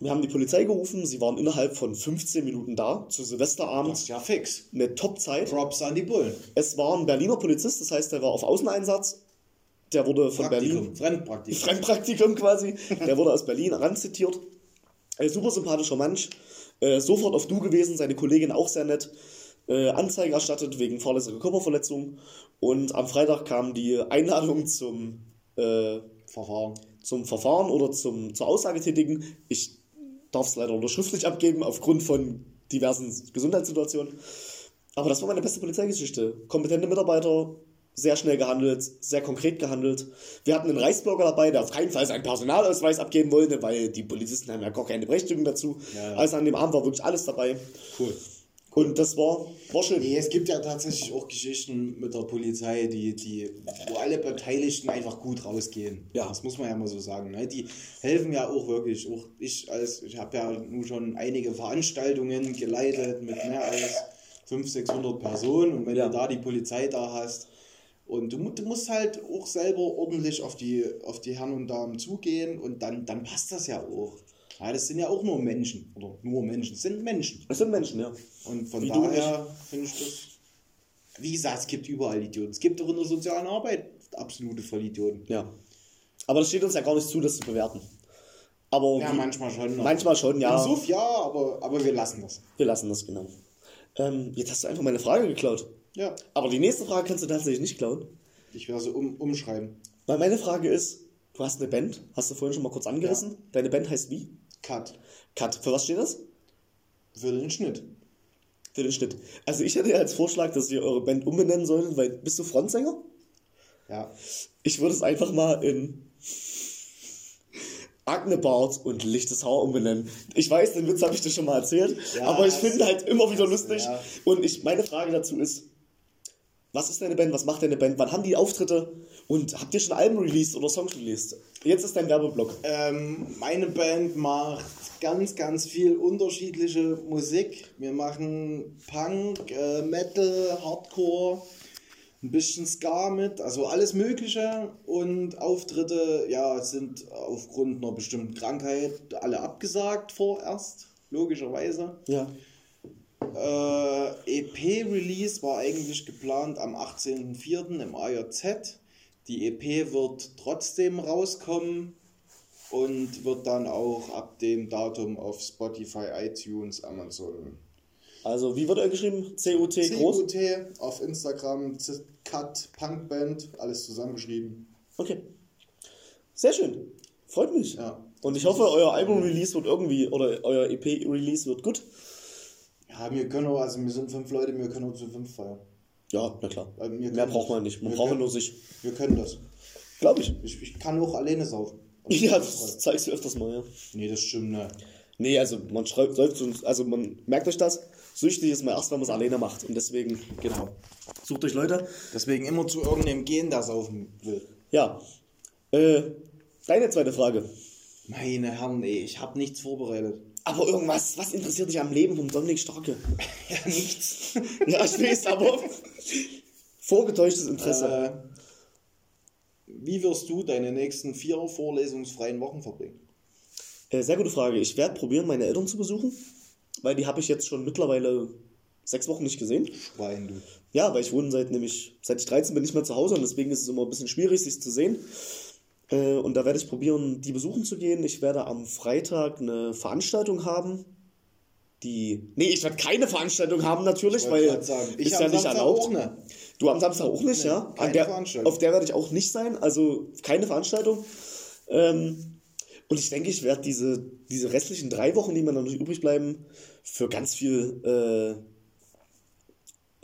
Wir haben die Polizei gerufen, sie waren innerhalb von 15 Minuten da, zu Silvesterabend. Das ist ja fix. Eine Top-Zeit. Props an die Bullen. Es war ein Berliner Polizist, das heißt, der war auf Außeneinsatz. Der wurde von Praktikum, Berlin. Fremdpraktikum. Fremdpraktikum quasi. Der wurde aus Berlin ranzitiert. Ein super sympathischer Mensch. Äh, sofort auf Du gewesen, seine Kollegin auch sehr nett. Äh, Anzeige erstattet wegen fahrlässiger Körperverletzung. Und am Freitag kam die Einladung zum, äh, Verfahren. zum Verfahren oder zum, zur Aussage tätigen. Ich darf es leider nur schriftlich abgeben, aufgrund von diversen Gesundheitssituationen. Aber das war meine beste Polizeigeschichte. Kompetente Mitarbeiter, sehr schnell gehandelt, sehr konkret gehandelt. Wir hatten einen Reichsbürger dabei, der auf keinen Fall seinen Personalausweis abgeben wollte, weil die Polizisten haben ja gar keine Berechtigung dazu. Ja, ja. Also an dem Abend war wirklich alles dabei. Cool. Und das war, war schön. Nee, es gibt ja tatsächlich auch Geschichten mit der Polizei, die, die, wo alle Beteiligten einfach gut rausgehen. Ja. Das muss man ja mal so sagen. Ne? Die helfen ja auch wirklich. Auch ich als, ich habe ja nun schon einige Veranstaltungen geleitet mit mehr als 500, 600 Personen und wenn Ja. du da die Polizei da hast und du, du musst halt auch selber ordentlich auf die, auf die Herren und Damen zugehen und dann, dann passt das ja auch. Ja, das sind ja auch nur Menschen. Oder nur Menschen. Das sind Menschen. Das sind Menschen, ja. Und von Wie daher finde ich das. Wie gesagt, es gibt überall Idioten. Es gibt auch in der sozialen Arbeit absolute Vollidioten. Ja. Aber das steht uns ja gar nicht zu, das zu bewerten. Aber Ja, wie- manchmal schon. ne? manchmal schon, ja. Im Suff ja, aber, aber wir lassen das. Wir lassen das genau. Ähm, jetzt hast du einfach meine Frage geklaut. Ja, Aber die nächste Frage kannst du tatsächlich nicht klauen. ich werde sie um, umschreiben. Weil meine Frage ist, du hast eine Band, hast du vorhin schon mal kurz angerissen. Deine Band heißt wie? Cut. Cut. Für was steht das? Für den Schnitt. Für den Schnitt. Also ich hätte ja als Vorschlag, dass ihr eure Band umbenennen solltet, weil bist du Frontsänger? Ja. Ich würde es einfach mal in Agne Bart und lichtes Haar umbenennen. Ich weiß, den Witz habe ich dir schon mal erzählt, Ja, aber ich finde halt immer wieder lustig. Ja. Und ich, meine Frage dazu ist, was ist deine Band, was macht deine Band, wann haben die Auftritte und habt ihr schon Alben released oder Songs released? Jetzt ist dein Werbeblock. Ähm, meine Band macht ganz, ganz viel unterschiedliche Musik. Wir machen Punk, äh, Metal, Hardcore, ein bisschen Ska mit, also alles Mögliche. Und Auftritte, ja, sind aufgrund einer bestimmten Krankheit alle abgesagt vorerst, logischerweise. Ja. Äh, EP-Release war eigentlich geplant am 18.04. im AJZ. Die EP wird trotzdem rauskommen und wird dann auch ab dem Datum auf Spotify, iTunes, Amazon. Also, wie wird er geschrieben? C-U-T groß? CUT auf Instagram, Cut, Punkband, alles zusammengeschrieben. Okay. Sehr schön. Freut mich. Ja. Und ich hoffe, euer Album-Release wird irgendwie, oder euer EP-Release wird gut. Ja, wir können auch, also wir sind fünf Leute, wir können auch zu fünf feiern. Ja, na klar. Mehr braucht man nicht. Man braucht können- nur sich. Wir können das. Glaube ich. Ich, ich kann auch alleine saufen. Ja, das zeigst du öfters mal, ja. Nee, das stimmt nicht. Nee, also man schreibt, also man merkt euch das. Süchtig ist man erst, wenn man es alleine macht. Und deswegen, Genau. sucht euch Leute. Deswegen immer zu irgendeinem gehen, der saufen will. Ja. Äh, deine zweite Frage. Meine Herren, ey, ich habe nichts vorbereitet. Aber irgendwas, was interessiert dich am Leben vom Dominik Starke? Ja, nichts. Ja, ich weiß, aber vorgetäuschtes Interesse. äh, wie wirst du deine nächsten vier vorlesungsfreien Wochen verbringen? Äh, sehr gute Frage. Ich werde probieren, meine Eltern zu besuchen, weil die habe ich jetzt schon mittlerweile sechs Wochen nicht gesehen. Schwein, du. Ja, weil ich wohne seit nämlich, seit ich 13 bin nicht mehr zu Hause und deswegen ist es immer ein bisschen schwierig, sich zu sehen. Äh, und da werde ich probieren, die besuchen zu gehen. Ich werde am Freitag eine Veranstaltung haben. Die. Nee, ich werde keine Veranstaltung haben natürlich, wollte weil sagen, ich ist ja nicht Samstag erlaubt. Du am Samstag auch nicht, Nee, ja? Keine der, Veranstaltung. auf der werde ich auch nicht sein, also keine Veranstaltung. Ähm, und ich denke, ich werde diese, diese restlichen drei Wochen, die mir noch übrig bleiben, für ganz viel äh,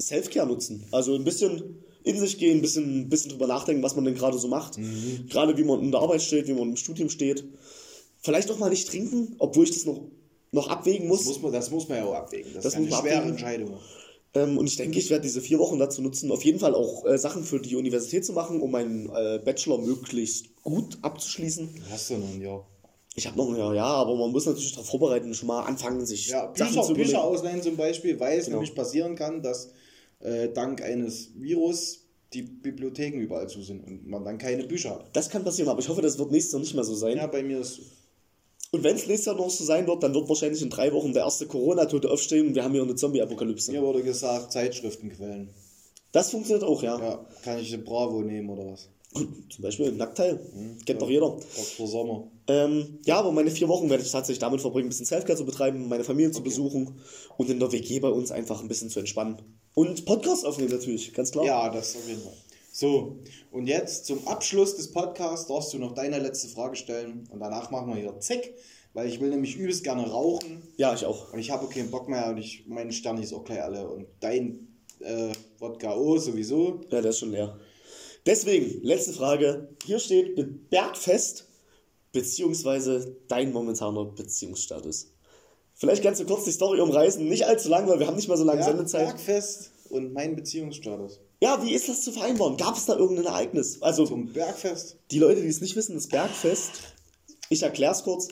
Self-Care nutzen. Also ein bisschen in sich gehen, ein bisschen, bisschen drüber nachdenken, was man denn gerade so macht. Mhm. Gerade wie man in der Arbeit steht, wie man im Studium steht. Vielleicht auch mal nicht trinken, obwohl ich das noch, noch abwägen muss. Das muss, man, das muss man ja auch abwägen. Das, Das ist ja muss eine man schwere abwägen. Entscheidung. Ähm, und ich denke, ich werde diese vier Wochen dazu nutzen, auf jeden Fall auch äh, Sachen für die Universität zu machen, um meinen äh, Bachelor möglichst gut abzuschließen. Hast du noch ein Jahr. Ich habe noch ein Jahr, ja, aber man muss natürlich darauf vorbereiten, schon mal anfangen, sich Ja, Sachen Bücher, zu überlegen. Bücher ausleihen zum Beispiel, weil es Genau. nämlich passieren kann, dass äh, dank eines Virus die Bibliotheken überall zu sind und man dann keine Bücher hat. Das kann passieren, aber ich hoffe, das wird nächstes Jahr nicht mehr so sein. Ja, bei mir ist Und wenn es nächstes Jahr noch so sein wird, dann wird wahrscheinlich in drei Wochen der erste Corona-Tote aufstehen und wir haben hier eine Zombie-Apokalypse. Mir wurde gesagt, Zeitschriftenquellen. Das funktioniert auch, ja. Ja, kann ich eine Bravo nehmen oder was? Zum Beispiel ein Nackteil. Kennt doch jeder. Dr. Sommer. Ähm, ja, aber meine vier Wochen werde ich tatsächlich damit verbringen, ein bisschen Selfcare zu betreiben, meine Familie zu besuchen und in der WG bei uns einfach ein bisschen zu entspannen. Und Podcast aufnehmen natürlich, ganz klar. Ja, das auf jeden Fall. So, und jetzt zum Abschluss des Podcasts darfst du noch deine letzte Frage stellen und danach machen wir hier Zick, weil ich will nämlich übelst gerne rauchen Ja, ich auch. und ich habe keinen Bock mehr und ich, meine Sterne ist auch gleich alle und dein äh, Wodka O sowieso. Ja, der ist schon leer. Deswegen, letzte Frage. Hier steht Bergfest, beziehungsweise dein momentaner Beziehungsstatus. Vielleicht kannst du kurz die Story umreißen, nicht allzu lang, weil wir haben nicht mal so lange Ja, Sendezeit. Bergfest und mein Beziehungsstatus. Ja, wie ist das zu vereinbaren? Gab es da irgendein Ereignis? Also, Zum Bergfest. die Leute, die es nicht wissen, das Bergfest, ich erkläre es kurz.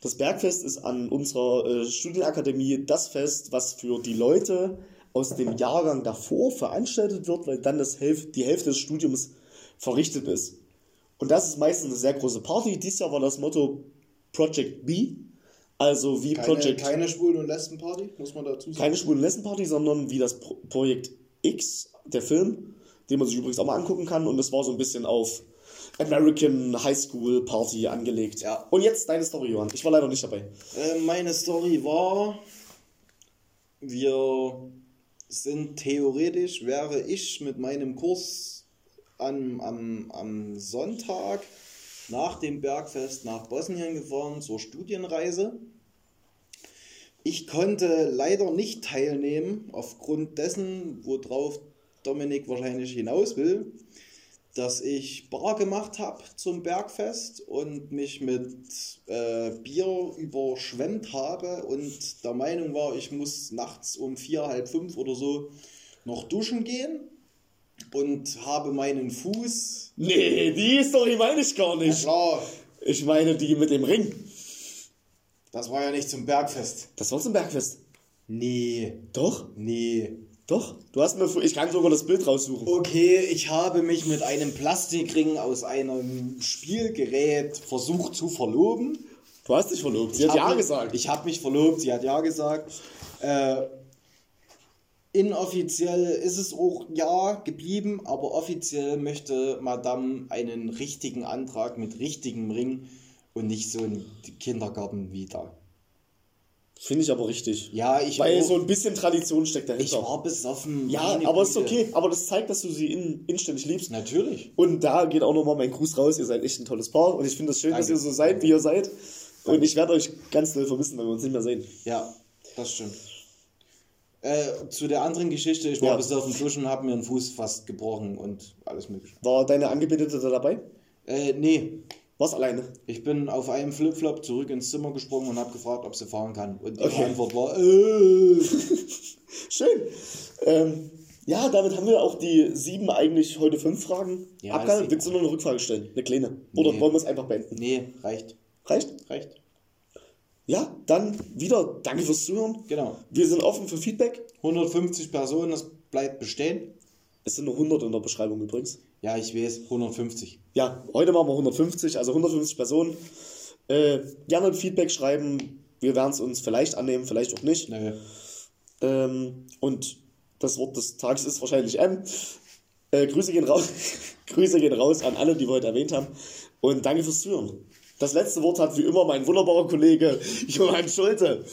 Das Bergfest ist an unserer äh, Studienakademie das Fest, was für die Leute aus dem Jahrgang davor veranstaltet wird, weil dann das Hälf die Hälfte des Studiums verrichtet ist. Und das ist meistens eine sehr große Party. Dieses Jahr war das Motto Project B, also wie Keine, Project keine Schwulen- und Lesbenparty, muss man dazu sagen. keine schwulen Lesbenparty, sondern wie das Pro Projekt X, der Film, den man sich übrigens auch mal angucken kann. Und das war so ein bisschen auf American High School Party angelegt. Ja. Und jetzt deine Story, Johann. Ich war leider nicht dabei. Äh, meine Story war, wir sind theoretisch, wäre ich mit meinem Kurs am, am, am Sonntag nach dem Bergfest nach Bosnien gefahren zur Studienreise. Ich konnte leider nicht teilnehmen, aufgrund dessen, worauf Dominik wahrscheinlich hinaus will, dass ich Bar gemacht habe zum Bergfest und mich mit äh, Bier überschwemmt habe und der Meinung war, ich muss nachts um vier, halb fünf oder so noch duschen gehen und habe meinen Fuß. Nee, die Story meine ich gar nicht. Klar, Ich meine die mit dem Ring. das war ja nicht zum Bergfest. Das war zum Bergfest. Nee, Doch, nee. doch. Du hast mir, ich kann sogar das Bild raussuchen. Okay, ich habe mich mit einem Plastikring aus einem Spielgerät versucht zu verloben. Du hast dich verlobt. Sie hat hab ja mich, gesagt. Ich habe mich verlobt, sie hat ja gesagt. Äh, inoffiziell ist es auch ja geblieben, aber offiziell möchte Madame einen richtigen Antrag mit richtigem Ring und nicht so einen Kindergarten wie da. Finde ich aber richtig. Ja, ich, Weil auch, so ein bisschen Tradition steckt dahinter. ich war besoffen. ja, aber ist Güte. okay. Aber das zeigt, dass du sie in, inständig liebst. Natürlich. Und da geht auch nochmal mein Gruß raus. Ihr seid echt ein tolles Paar. Und ich finde es schön, dass Danke. ihr so seid, wie ihr seid. Und ich werde euch ganz doll vermissen, wenn wir uns nicht mehr sehen. Ja, das stimmt. Äh, zu der anderen Geschichte, ich war Ja. besoffen duschen, habe mir einen Fuß fast gebrochen und alles mögliche. War deine Angebetete da dabei? Äh, nee, War's alleine? ich bin auf einem Flipflop zurück ins Zimmer gesprungen und habe gefragt, ob sie fahren kann. Und die Okay. Antwort war, äh. Schön. Ähm, ja, damit haben wir auch die sieben, eigentlich heute fünf Fragen Ja, abgehandelt. Willst du noch eine Rückfrage stellen? Eine kleine? Oder Nee. wollen wir es einfach beenden? Nee, reicht. Reicht? Reicht. Ja, dann wieder danke fürs Zuhören. Genau. Wir sind offen für Feedback. 150 Personen, das bleibt bestehen. Es sind nur 100 in der Beschreibung übrigens. Ja, ich weiß, 150. Ja, heute machen wir 150, also 150 Personen. Äh, gerne Feedback schreiben. Wir werden es uns vielleicht annehmen, vielleicht auch nicht. Nö. Ähm, und das Wort des Tages ist wahrscheinlich M. Äh, Grüße, gehen raus. Grüße gehen raus an alle, die wir heute erwähnt haben. Und danke fürs Zuhören. Das letzte Wort hat wie immer mein wunderbarer Kollege Johann Schulte.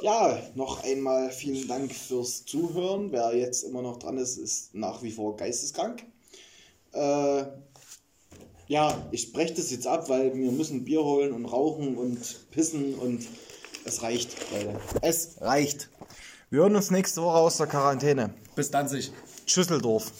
Ja, noch einmal vielen Dank fürs Zuhören. Wer jetzt immer noch dran ist, ist nach wie vor geisteskrank. Äh, ja, ich breche das jetzt ab, weil wir müssen Bier holen und rauchen und pissen und es reicht, Leute. Es reicht. Wir hören uns nächste Woche aus der Quarantäne. Bis dann sich. Schüsseldorf.